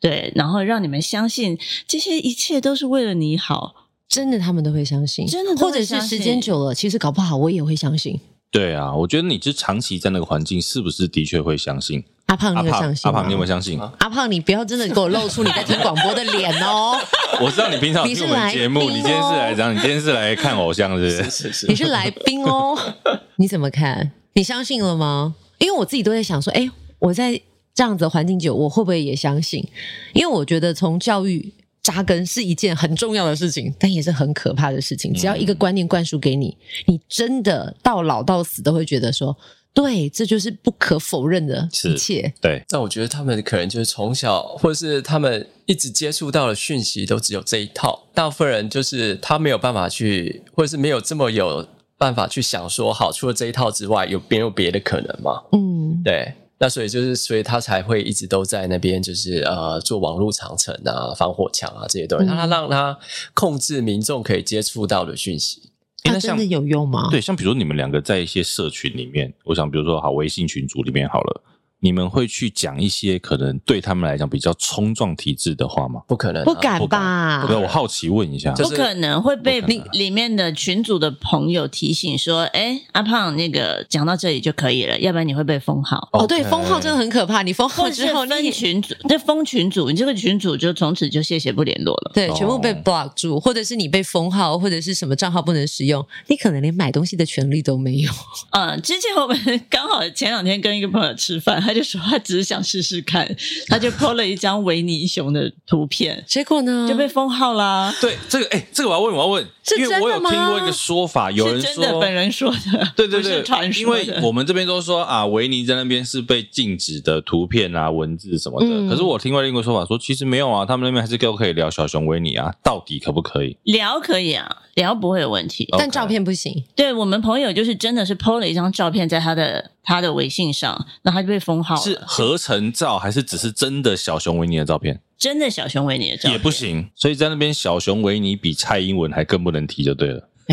对，然后让你们相信这些一切都是为了你好，真的他们都会相信，真的，或者是时间久了，其实搞不好我也会相信。对啊，我觉得你是长期在那个环境，是不是的确会相信？阿胖，你有相信？阿胖，你有没有相信？阿胖，你不要真的给我露出你在听广播的脸哦！我知道你平常听我们节目，你今天是来讲，你今天是来看偶像，是不是？是是，你是来宾哦？你怎么看？你相信了吗？因为我自己都在想说，哎，我在这样子的环境久，我会不会也相信？因为我觉得从教育。扎根是一件很重要的事情，但也是很可怕的事情。只要一个观念灌输给你，你真的到老到死都会觉得说，对，这就是不可否认的一切。对，但我觉得他们可能就是从小，或者是他们一直接触到的讯息都只有这一套。大部分人就是他没有办法去，或者是没有这么有办法去想说，好，除了这一套之外，有没有别的可能吗？嗯，对。那所以就是，所以他才会一直都在那边，就是呃，做网络长城啊、防火墙啊这些东西，让他让他控制民众可以接触到的讯息。那真的有用吗？对，像比如说你们两个在一些社群里面，我想比如说好微信群组里面好了。你们会去讲一些可能对他们来讲比较冲撞体制的话吗？不可能，不敢吧？对，我好奇问一下，不可能会被里里面的群主的朋友提醒说：“哎，阿胖，那个讲到这里就可以了，要不然你会被封号。”哦，对，封号真的很可怕。你封号之后，那群组，那封群主，你这个群主就从此就谢谢不联络了。对，全部被 block 住，或者是你被封号，或者是什么账号不能使用，你可能连买东西的权利都没有。嗯，之前我们刚好前两天跟一个朋友吃饭，他就说他只是想试试看，他就 po 了一张维尼熊的图片，结果呢就被封号啦。对，这个哎、欸，这个我要问，我要问，因为我有听过一个说法，有人说的本人说的，对 对对，传说。因为我们这边都说啊，维尼在那边是被禁止的图片啊、文字什么的。嗯、可是我听过另一个说法说，其实没有啊，他们那边还是都可以聊小熊维尼啊，到底可不可以？聊可以啊，聊不会有问题，但照片不行。对，我们朋友就是真的是 po 了一张照片在他的。他的微信上，那他就被封号了。是合成照还是只是真的小熊维尼的照片？真的小熊维尼的照片也不行，所以在那边小熊维尼比蔡英文还更不能提就对了。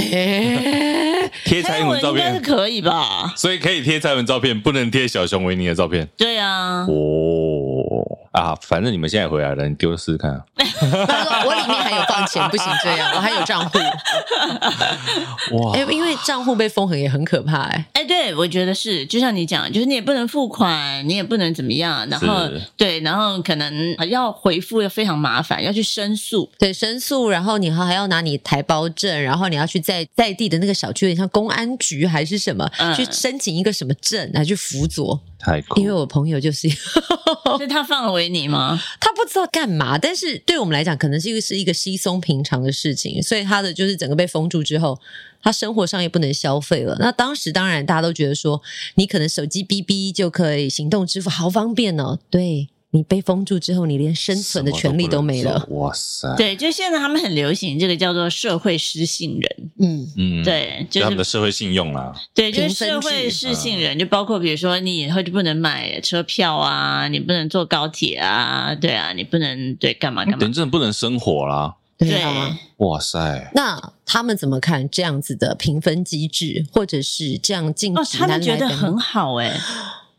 贴蔡英文照片应该是可以吧？所以可以贴蔡英文照片，不能贴小熊维尼的照片。对啊。哦。啊，反正你们现在回来了，你丢试试看啊。他说 我里面还有放钱，不行这样，我还有账户。哇，哎，因为账户被封痕也很可怕哎。哎，对，我觉得是，就像你讲，就是你也不能付款，你也不能怎么样，然后对，然后可能要回复又非常麻烦，要去申诉，对，申诉，然后你还还要拿你台胞证，然后你要去在在地的那个小区，有点像公安局还是什么，嗯、去申请一个什么证来去辅佐。太酷，因为我朋友就，是 他放了维尼吗？他不知道干嘛，但是对我们来讲，可能是一个是一个稀松平常的事情，所以他的就是整个被封住之后，他生活上也不能消费了。那当时当然大家都觉得说，你可能手机哔哔就可以行动支付，好方便哦。对。你被封住之后，你连生存的权利都没了。哇塞！对，就现在他们很流行这个叫做社会失信人。嗯嗯，对，就是他们的社会信用啦。对，就是社会失信人，就包括比如说你以后就不能买车票啊，你不能坐高铁啊，对啊，你不能对干嘛干嘛，等于真的不能生活啦。对啊，哇塞！那他们怎么看这样子的评分机制，或者是这样禁止？哦，他们觉得很好哎。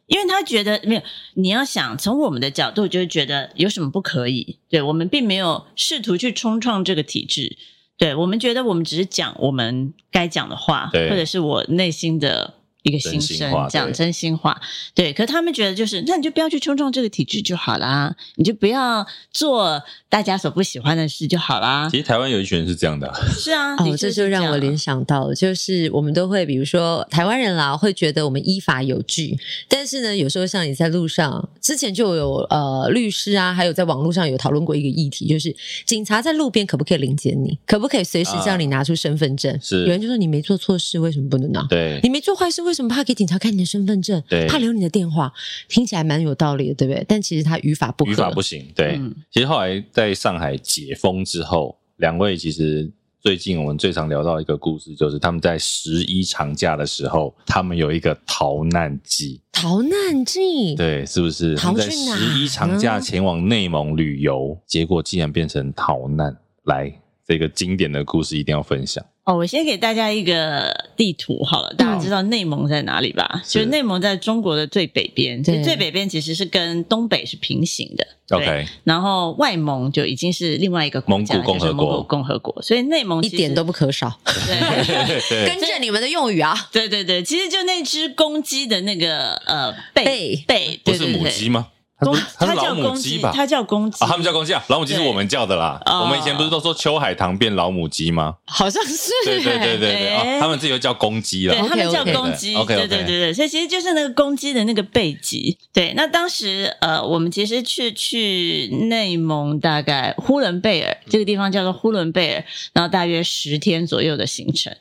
因为他觉得没有，你要想从我们的角度，就是觉得有什么不可以？对，我们并没有试图去冲撞这个体制，对，我们觉得我们只是讲我们该讲的话，对或者是我内心的。一个心声，讲真心话，对。可是他们觉得就是，那你就不要去冲撞这个体制就好啦，你就不要做大家所不喜欢的事就好啦。其实台湾有一群人是这样的，啊，是啊，哦，这就让我联想到，就是我们都会，比如说台湾人啦，会觉得我们依法有据，但是呢，有时候像你在路上，之前就有呃律师啊，还有在网络上有讨论过一个议题，就是警察在路边可不可以临检你，可不可以随时叫你拿出身份证？是，有人就说你没做错事，为什么不能拿？对，你没做坏事，为为什么怕给警察看你的身份证？对，怕留你的电话，听起来蛮有道理的，对不对？但其实他语法不可，语法不行。对，嗯、其实后来在上海解封之后，两位其实最近我们最常聊到一个故事，就是他们在十一长假的时候，他们有一个逃难记。逃难记，对，是不是？他们在十一长假前往内蒙旅游，结果竟然变成逃难。来，这个经典的故事一定要分享。哦，我先给大家一个地图好了，大家知道内蒙在哪里吧？嗯、就是内蒙在中国的最北边，最北边其实是跟东北是平行的。OK，然后外蒙就已经是另外一个蒙古共和国，蒙古共和国，所以内蒙一点都不可少。对，跟着你们的用语啊。对对对，其实就那只公鸡的那个呃背背，不是母鸡吗？公，它是老母鸡吧？它叫公鸡，他们叫公鸡啊。老母鸡是我们叫的啦。我们以前不是都说秋海棠变老母鸡吗？好像是。对对对对对，他们自己又叫公鸡了。对，他们叫公鸡。对对对对，所以其实就是那个公鸡的那个背脊。对，那当时呃，我们其实去去内蒙，大概呼伦贝尔这个地方叫做呼伦贝尔，然后大约十天左右的行程，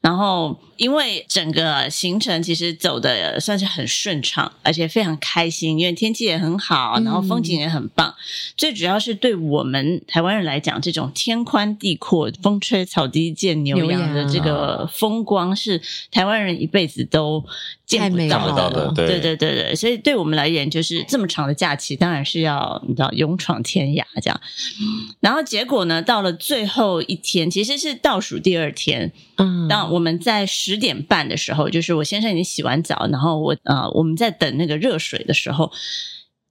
然后。因为整个行程其实走的算是很顺畅，而且非常开心，因为天气也很好，然后风景也很棒。嗯、最主要是对我们台湾人来讲，这种天宽地阔、风吹草低见牛羊的这个风光，是台湾人一辈子都见不到的。的对，对对对对，所以对我们来言，就是这么长的假期，当然是要你知道勇闯天涯这样。然后结果呢，到了最后一天，其实是倒数第二天。嗯，当我们在十点半的时候，就是我先生已经洗完澡，然后我呃我们在等那个热水的时候，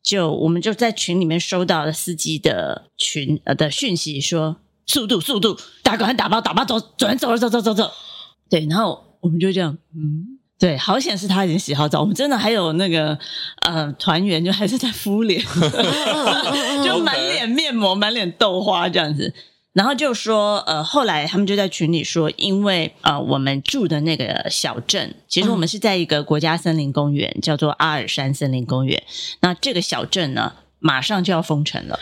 就我们就在群里面收到了司机的群呃的讯息说，速度速度，打赶快打包打包走，走人走了走走走走，对，然后我们就这样，嗯，对，好险是他已经洗好澡，我们真的还有那个呃团员就还是在敷脸，就满脸面膜满脸豆花这样子。然后就说，呃，后来他们就在群里说，因为呃，我们住的那个小镇，其实我们是在一个国家森林公园，叫做阿尔山森林公园。那这个小镇呢，马上就要封城了。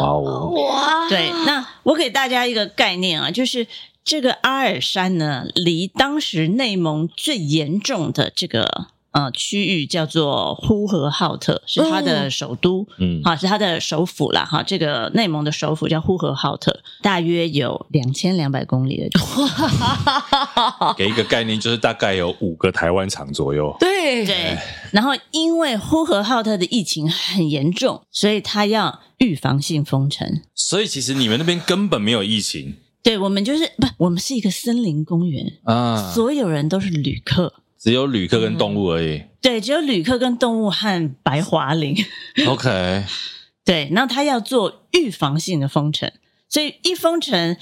哇哦！哇！对，那我给大家一个概念啊，就是这个阿尔山呢，离当时内蒙最严重的这个。呃，区域叫做呼和浩特，是它的首都，嗯，好，是它的首府啦，哈，这个内蒙的首府叫呼和浩特，大约有两千两百公里的距离。给一个概念，就是大概有五个台湾厂左右。对对，然后因为呼和浩特的疫情很严重，所以他要预防性封城。所以其实你们那边根本没有疫情。对，我们就是不，我们是一个森林公园啊，所有人都是旅客。只有旅客跟动物而已。对，只有旅客跟动物和白桦林。OK，对，那他要做预防性的封城，所以一封城。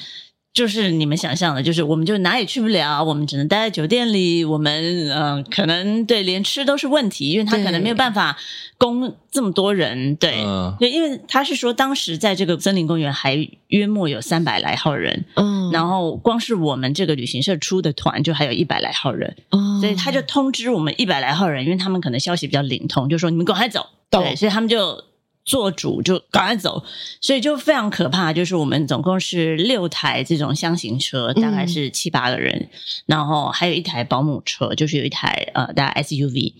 就是你们想象的，就是我们就哪也去不了，我们只能待在酒店里。我们嗯、呃，可能对连吃都是问题，因为他可能没有办法供这么多人。对，对，因为他是说当时在这个森林公园还约莫有三百来号人，嗯，然后光是我们这个旅行社出的团就还有一百来号人，嗯，所以他就通知我们一百来号人，因为他们可能消息比较灵通，就说你们赶快走，对，所以他们就。做主就赶快走，所以就非常可怕。就是我们总共是六台这种箱型车，大概是七八个人，嗯、然后还有一台保姆车，就是有一台呃，大概 SUV，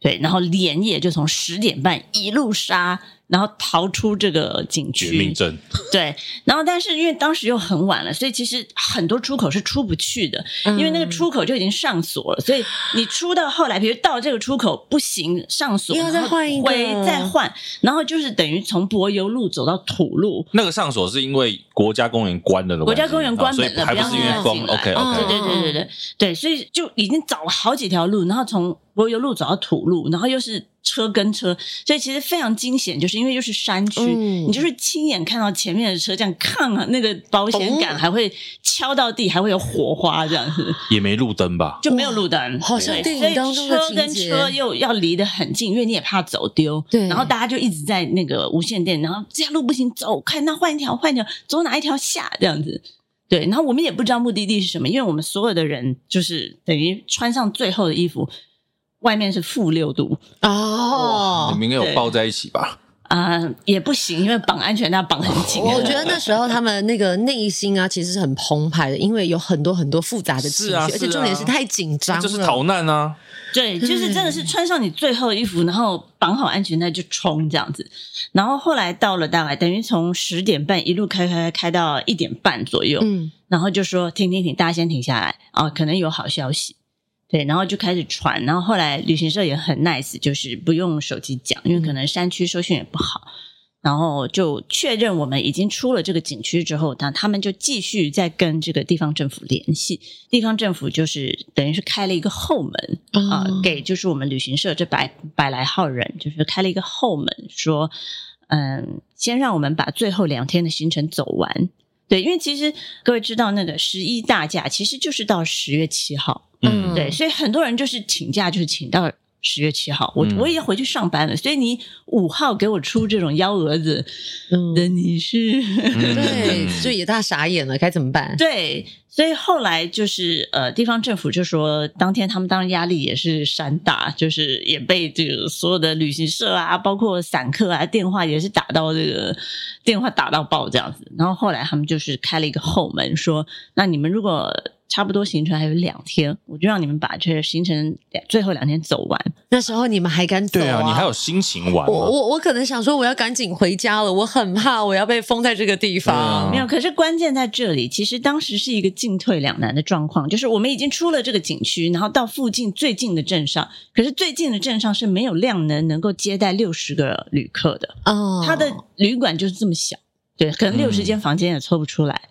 对，然后连夜就从十点半一路杀。然后逃出这个景区，绝命镇。对，然后但是因为当时又很晚了，所以其实很多出口是出不去的，嗯、因为那个出口就已经上锁了。所以你出到后来，比如到这个出口不行，上锁，要再换一个，再换，然后就是等于从柏油路走到土路。那个上锁是因为国家公园关了的，国家公园关门了，还不是因为封。OK OK，对对对对对对，所以就已经找了好几条路，然后从柏油路走到土路，然后又是。车跟车，所以其实非常惊险，就是因为又是山区，嗯、你就是亲眼看到前面的车这样看啊，那个保险杆还会敲到地，还会有火花这样子，也没路灯吧？就没有路灯，好像电影当中的情节。所以车跟车又要离得很近，因为你也怕走丢。对，然后大家就一直在那个无线电，然后这条路不行，走，看那换一条，换一条，走哪一条下这样子。对，然后我们也不知道目的地是什么，因为我们所有的人就是等于穿上最后的衣服。外面是负六度哦，你们应该有抱在一起吧？啊、呃，也不行，因为绑安全带绑很紧。我觉得那时候他们那个内心啊，其实是很澎湃的，因为有很多很多复杂的情绪，啊啊、而且重点是太紧张了，就是逃难啊。对，就是真的是穿上你最后的衣服，然后绑好安全带就冲这样子。然后后来到了大概等于从十点半一路开开开到一点半左右，嗯，然后就说停停停，大家先停下来啊、哦，可能有好消息。对，然后就开始传，然后后来旅行社也很 nice，就是不用手机讲，因为可能山区收讯也不好，然后就确认我们已经出了这个景区之后，那他们就继续在跟这个地方政府联系，地方政府就是等于是开了一个后门啊、呃，给就是我们旅行社这百百来号人，就是开了一个后门，说嗯，先让我们把最后两天的行程走完。对，因为其实各位知道，那个十一大假其实就是到十月七号。嗯，对，所以很多人就是请假，就是请到十月七号。我我也要回去上班了，所以你五号给我出这种幺蛾子，嗯，的你是，对，就也大傻眼了，该怎么办？对，所以后来就是呃，地方政府就说，当天他们当然压力也是山大，就是也被这个所有的旅行社啊，包括散客啊，电话也是打到这个电话打到爆这样子。然后后来他们就是开了一个后门，说，那你们如果。差不多行程还有两天，我就让你们把这个行程最后两天走完。那时候你们还敢走啊？对啊，你还有心情玩？我我我可能想说，我要赶紧回家了，我很怕我要被封在这个地方。啊、没有，可是关键在这里，其实当时是一个进退两难的状况，就是我们已经出了这个景区，然后到附近最近的镇上，可是最近的镇上是没有量能能够接待六十个旅客的哦，他的旅馆就是这么小，对，可能六十间房间也凑不出来。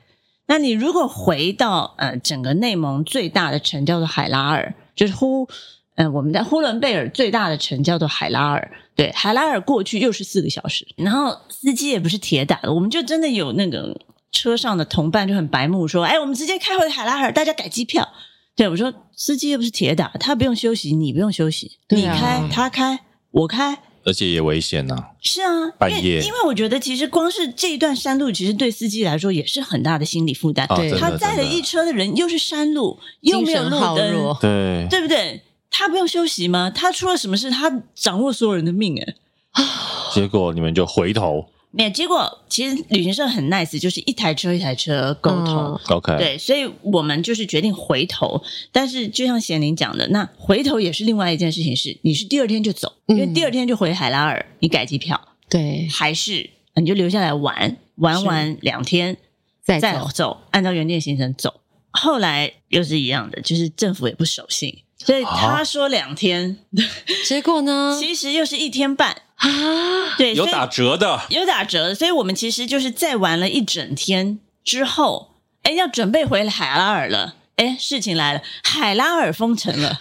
嗯那你如果回到呃整个内蒙最大的城叫做海拉尔，就是呼呃我们在呼伦贝尔最大的城叫做海拉尔，对，海拉尔过去又是四个小时，然后司机也不是铁打的，我们就真的有那个车上的同伴就很白目说，哎，我们直接开回海拉尔，大家改机票。对，我说司机又不是铁打，他不用休息，你不用休息，你开他开我开。而且也危险呐、啊，是啊，半夜，因为我觉得其实光是这一段山路，其实对司机来说也是很大的心理负担。对、哦，他载了一车的人，又是山路，又没有路灯，对，对不对？他不用休息吗？他出了什么事？他掌握所有人的命，哎，结果你们就回头。没有结果，其实旅行社很 nice，就是一台车一台车沟通。嗯、OK，对，所以我们就是决定回头。但是就像贤玲讲的，那回头也是另外一件事情是，是你是第二天就走，因为第二天就回海拉尔，你改机票，对，还是你就留下来玩，玩完两天再再走，按照原定行程走。后来又是一样的，就是政府也不守信，所以他说两天，啊、结果呢，其实又是一天半。啊，对，有打折的，有打折的，所以我们其实就是在玩了一整天之后，哎，要准备回海拉尔了，哎，事情来了，海拉尔封城了啊！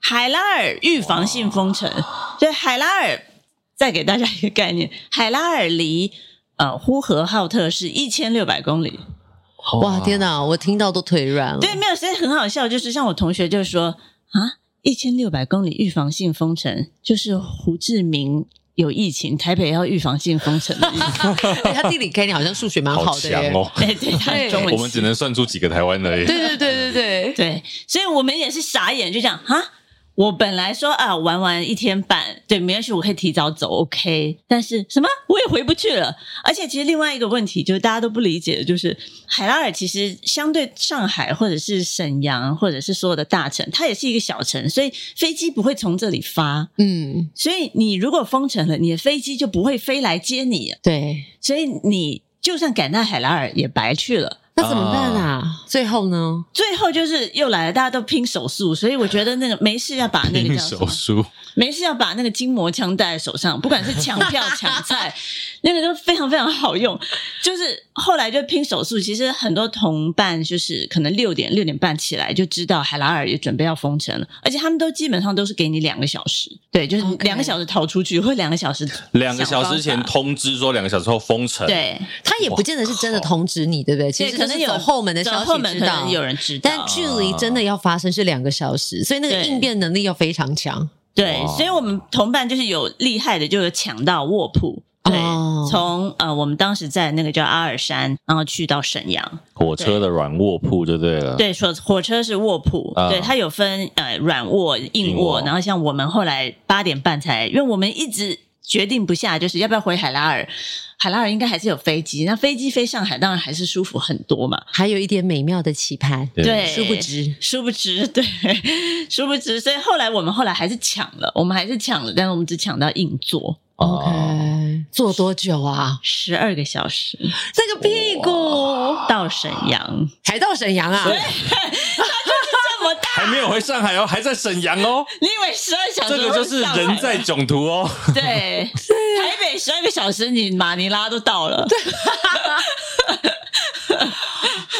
海拉尔预防性封城，所以海拉尔再给大家一个概念，海拉尔离呃呼和浩特是一千六百公里。哇，天哪，我听到都腿软了。对，没有，所以很好笑，就是像我同学就说啊，一千六百公里预防性封城，就是胡志明有疫情，台北要预防性封城的意思。欸、他地理概念好像数学蛮好的耶，好强哦。对对，他中文我们只能算出几个台湾而已。对对对对对对，所以我们也是傻眼，就这样啊。我本来说啊，玩完一天半，对，没关系，我可以提早走，OK。但是什么，我也回不去了。而且，其实另外一个问题就是大家都不理解的，就是海拉尔其实相对上海或者是沈阳或者是所有的大城，它也是一个小城，所以飞机不会从这里发。嗯，所以你如果封城了，你的飞机就不会飞来接你。对，所以你就算赶到海拉尔，也白去了。那怎么办啊？最后呢？最后就是又来了，大家都拼手速，所以我觉得那个没事要把那个拼手速，没事要把那个筋膜枪戴在手上，不管是抢票抢菜，那个都非常非常好用。就是后来就拼手速，其实很多同伴就是可能六点六点半起来就知道海拉尔也准备要封城了，而且他们都基本上都是给你两个小时，对，就是两个小时逃出去，或两个小时两个小时前通知说两个小时后封城，对，他也不见得是真的通知你，对不对？其实。可能有后门的消息，后门可能有人知道，但距离真的要发生是两个小时，所以那个应变能力要非常强。对，所以我们同伴就是有厉害的，就有抢到卧铺。对，从呃，我们当时在那个叫阿尔山，然后去到沈阳，火车的软卧铺就对了。对，说火车是卧铺，对，它有分呃软卧、硬卧，然后像我们后来八点半才，因为我们一直决定不下，就是要不要回海拉尔。海拉尔应该还是有飞机，那飞机飞上海当然还是舒服很多嘛，还有一点美妙的期盼。对，殊不知，殊不知，对，殊不知。所以后来我们后来还是抢了，我们还是抢了，但是我们只抢到硬座。OK，坐多久啊？十二个小时。这个屁股到沈阳，还到沈阳啊？对。还没有回上海哦，还在沈阳哦。你以为十二小时？这个就是人在囧途哦。对，台北十二个小时，你马尼拉都到了。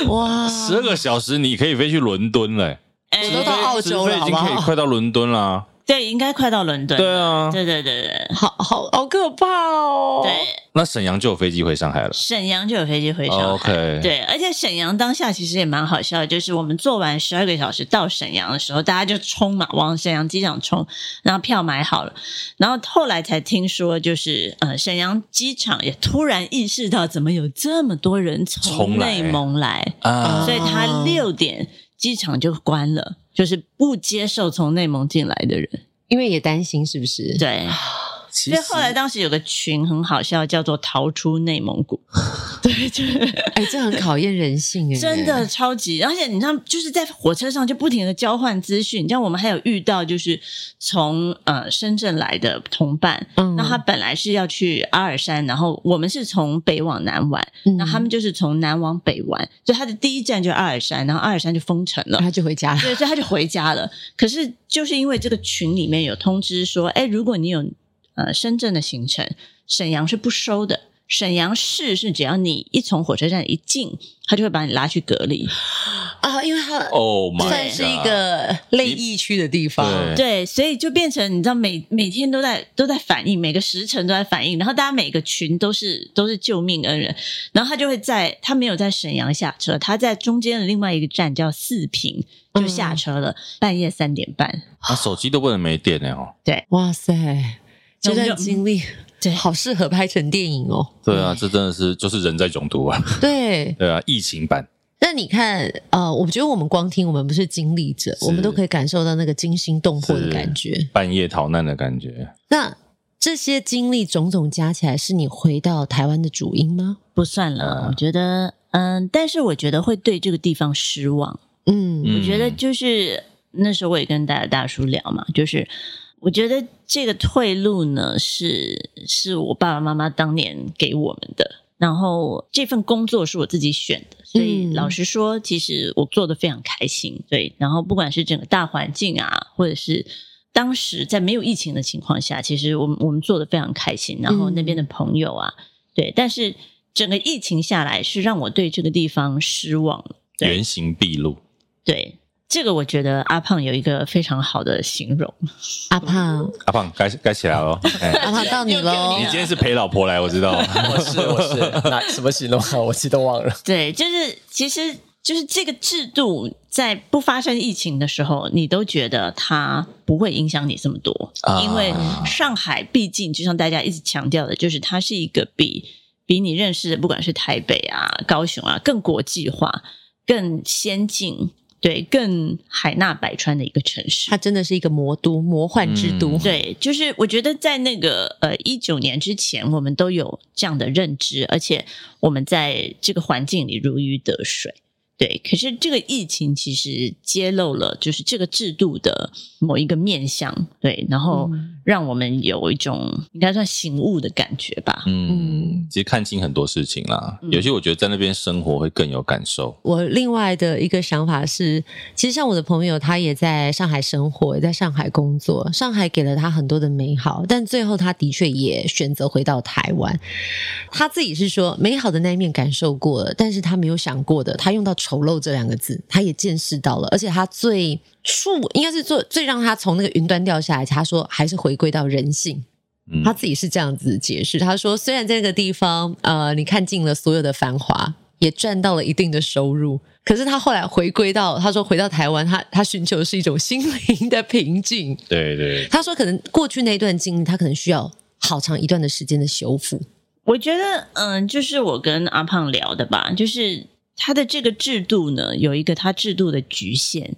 哇，十二个小时你可以飞去伦敦嘞，我都到澳洲了，已经可以快到伦敦了。对，应该快到伦敦。对啊，对对对对，好好好可怕哦。对，那沈阳就有飞机回上海了。沈阳就有飞机回上海。OK，对，而且沈阳当下其实也蛮好笑的，就是我们坐完十二个小时到沈阳的时候，大家就冲嘛，往沈阳机场冲，然后票买好了，然后后来才听说，就是呃，沈阳机场也突然意识到，怎么有这么多人从内蒙来啊，所以他六点机场就关了。就是不接受从内蒙进来的人，因为也担心是不是？对，其实所以后来当时有个群很好笑，叫做“逃出内蒙古 ”。对，就是哎，这很考验人性哎，真的超级。而且你知道，就是在火车上就不停的交换资讯。你知道我们还有遇到，就是从呃深圳来的同伴，嗯，那他本来是要去阿尔山，然后我们是从北往南玩，那、嗯、他们就是从南往北玩，所以他的第一站就阿尔山，然后阿尔山就封城了，他就回家了，对，所以他就回家了。可是就是因为这个群里面有通知说，哎，如果你有呃深圳的行程，沈阳是不收的。沈阳市是只要你一从火车站一进，他就会把你拉去隔离啊，因为它哦，算是一个类疫区的地方，对，对，所以就变成你知道每每天都在都在反应，每个时辰都在反应，然后大家每个群都是都是救命恩人，然后他就会在他没有在沈阳下车，他在中间的另外一个站叫四平就下车了，嗯、半夜三点半，他手机都不能没电了哦，对，哇塞，这段经历。对，好适合拍成电影哦。对啊，这真的是就是人在囧途啊。对对啊，疫情版。那你看，呃，我觉得我们光听，我们不是经历者，我们都可以感受到那个惊心动魄的感觉，半夜逃难的感觉。那这些经历种种加起来，是你回到台湾的主因吗？不算了，我觉得，嗯，但是我觉得会对这个地方失望。嗯，我觉得就是那时候我也跟大家大叔聊嘛，就是。我觉得这个退路呢，是是我爸爸妈妈当年给我们的，然后这份工作是我自己选的，所以老实说，其实我做的非常开心。对，然后不管是整个大环境啊，或者是当时在没有疫情的情况下，其实我们我们做的非常开心。然后那边的朋友啊，对，但是整个疫情下来，是让我对这个地方失望了。原形毕露。对。这个我觉得阿胖有一个非常好的形容。阿胖，阿胖该该起来了。阿胖到你喽！你今天是陪老婆来，我知道。我是我 是，那什么形容啊？我其实都忘了。对，就是其实就是这个制度，在不发生疫情的时候，你都觉得它不会影响你这么多，啊、因为上海毕竟就像大家一直强调的，就是它是一个比比你认识的不管是台北啊、高雄啊更国际化、更先进。对，更海纳百川的一个城市，它真的是一个魔都、魔幻之都。嗯、对，就是我觉得在那个呃一九年之前，我们都有这样的认知，而且我们在这个环境里如鱼得水。对，可是这个疫情其实揭露了，就是这个制度的某一个面向，对，然后让我们有一种应该算醒悟的感觉吧。嗯，其实看清很多事情啦，有些我觉得在那边生活会更有感受。我另外的一个想法是，其实像我的朋友，他也在上海生活，也在上海工作，上海给了他很多的美好，但最后他的确也选择回到台湾。他自己是说，美好的那一面感受过了，但是他没有想过的，他用到。丑陋这两个字，他也见识到了，而且他最触应该是最最让他从那个云端掉下来。他说还是回归到人性，嗯、他自己是这样子解释。他说虽然在那个地方，呃，你看尽了所有的繁华，也赚到了一定的收入，可是他后来回归到，他说回到台湾，他他寻求的是一种心灵的平静。对对，他说可能过去那段经历，他可能需要好长一段的时间的修复。我觉得，嗯，就是我跟阿胖聊的吧，就是。它的这个制度呢，有一个它制度的局限，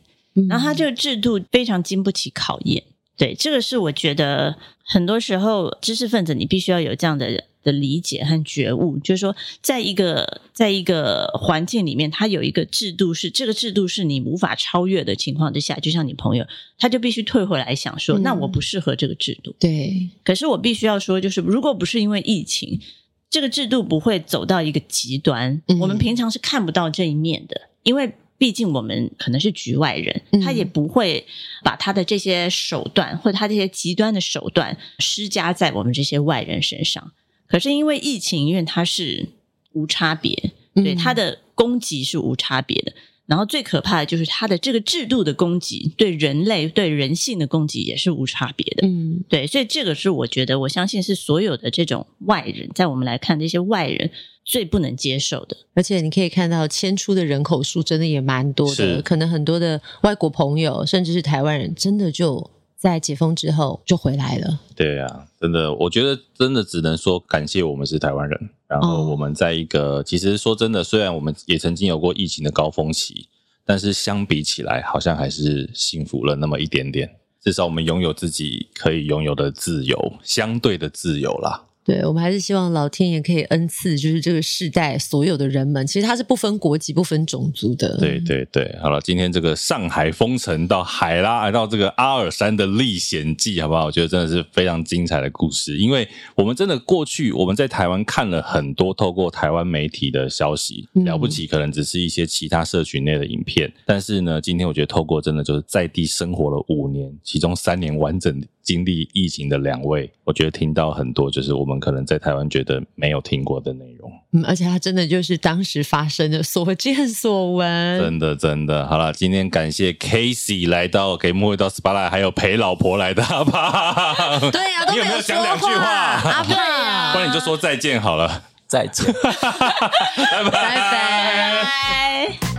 然后它这个制度非常经不起考验。对，这个是我觉得很多时候知识分子你必须要有这样的的理解和觉悟，就是说，在一个在一个环境里面，它有一个制度是这个制度是你无法超越的情况之下，就像你朋友，他就必须退回来想说，嗯、那我不适合这个制度。对，可是我必须要说，就是如果不是因为疫情。这个制度不会走到一个极端，嗯、我们平常是看不到这一面的，因为毕竟我们可能是局外人，嗯、他也不会把他的这些手段或者他这些极端的手段施加在我们这些外人身上。可是因为疫情，因为它是无差别，对他的攻击是无差别的。然后最可怕的就是它的这个制度的攻击，对人类、对人性的攻击也是无差别的。嗯，对，所以这个是我觉得，我相信是所有的这种外人，在我们来看这些外人最不能接受的。而且你可以看到迁出的人口数真的也蛮多的，可能很多的外国朋友，甚至是台湾人，真的就在解封之后就回来了。对啊，真的，我觉得真的只能说感谢我们是台湾人。然后我们在一个，其实说真的，虽然我们也曾经有过疫情的高峰期，但是相比起来，好像还是幸福了那么一点点。至少我们拥有自己可以拥有的自由，相对的自由啦。对，我们还是希望老天爷可以恩赐，就是这个世代所有的人们，其实他是不分国籍、不分种族的。对对对，好了，今天这个上海封城到海拉，来到这个阿尔山的历险记，好不好？我觉得真的是非常精彩的故事，因为我们真的过去我们在台湾看了很多透过台湾媒体的消息，了不起可能只是一些其他社群内的影片，嗯、但是呢，今天我觉得透过真的就是在地生活了五年，其中三年完整经历疫情的两位，我觉得听到很多就是我们。可能在台湾觉得没有听过的内容，嗯，而且它真的就是当时发生的所见所闻，真的真的。好了，今天感谢 Casey 来到给莫维到 SPOTLIGHT，还有陪老婆来的阿胖。对呀、啊，你有没有讲两句话？阿胖，不然你就说再见好了，再见，拜 拜拜拜。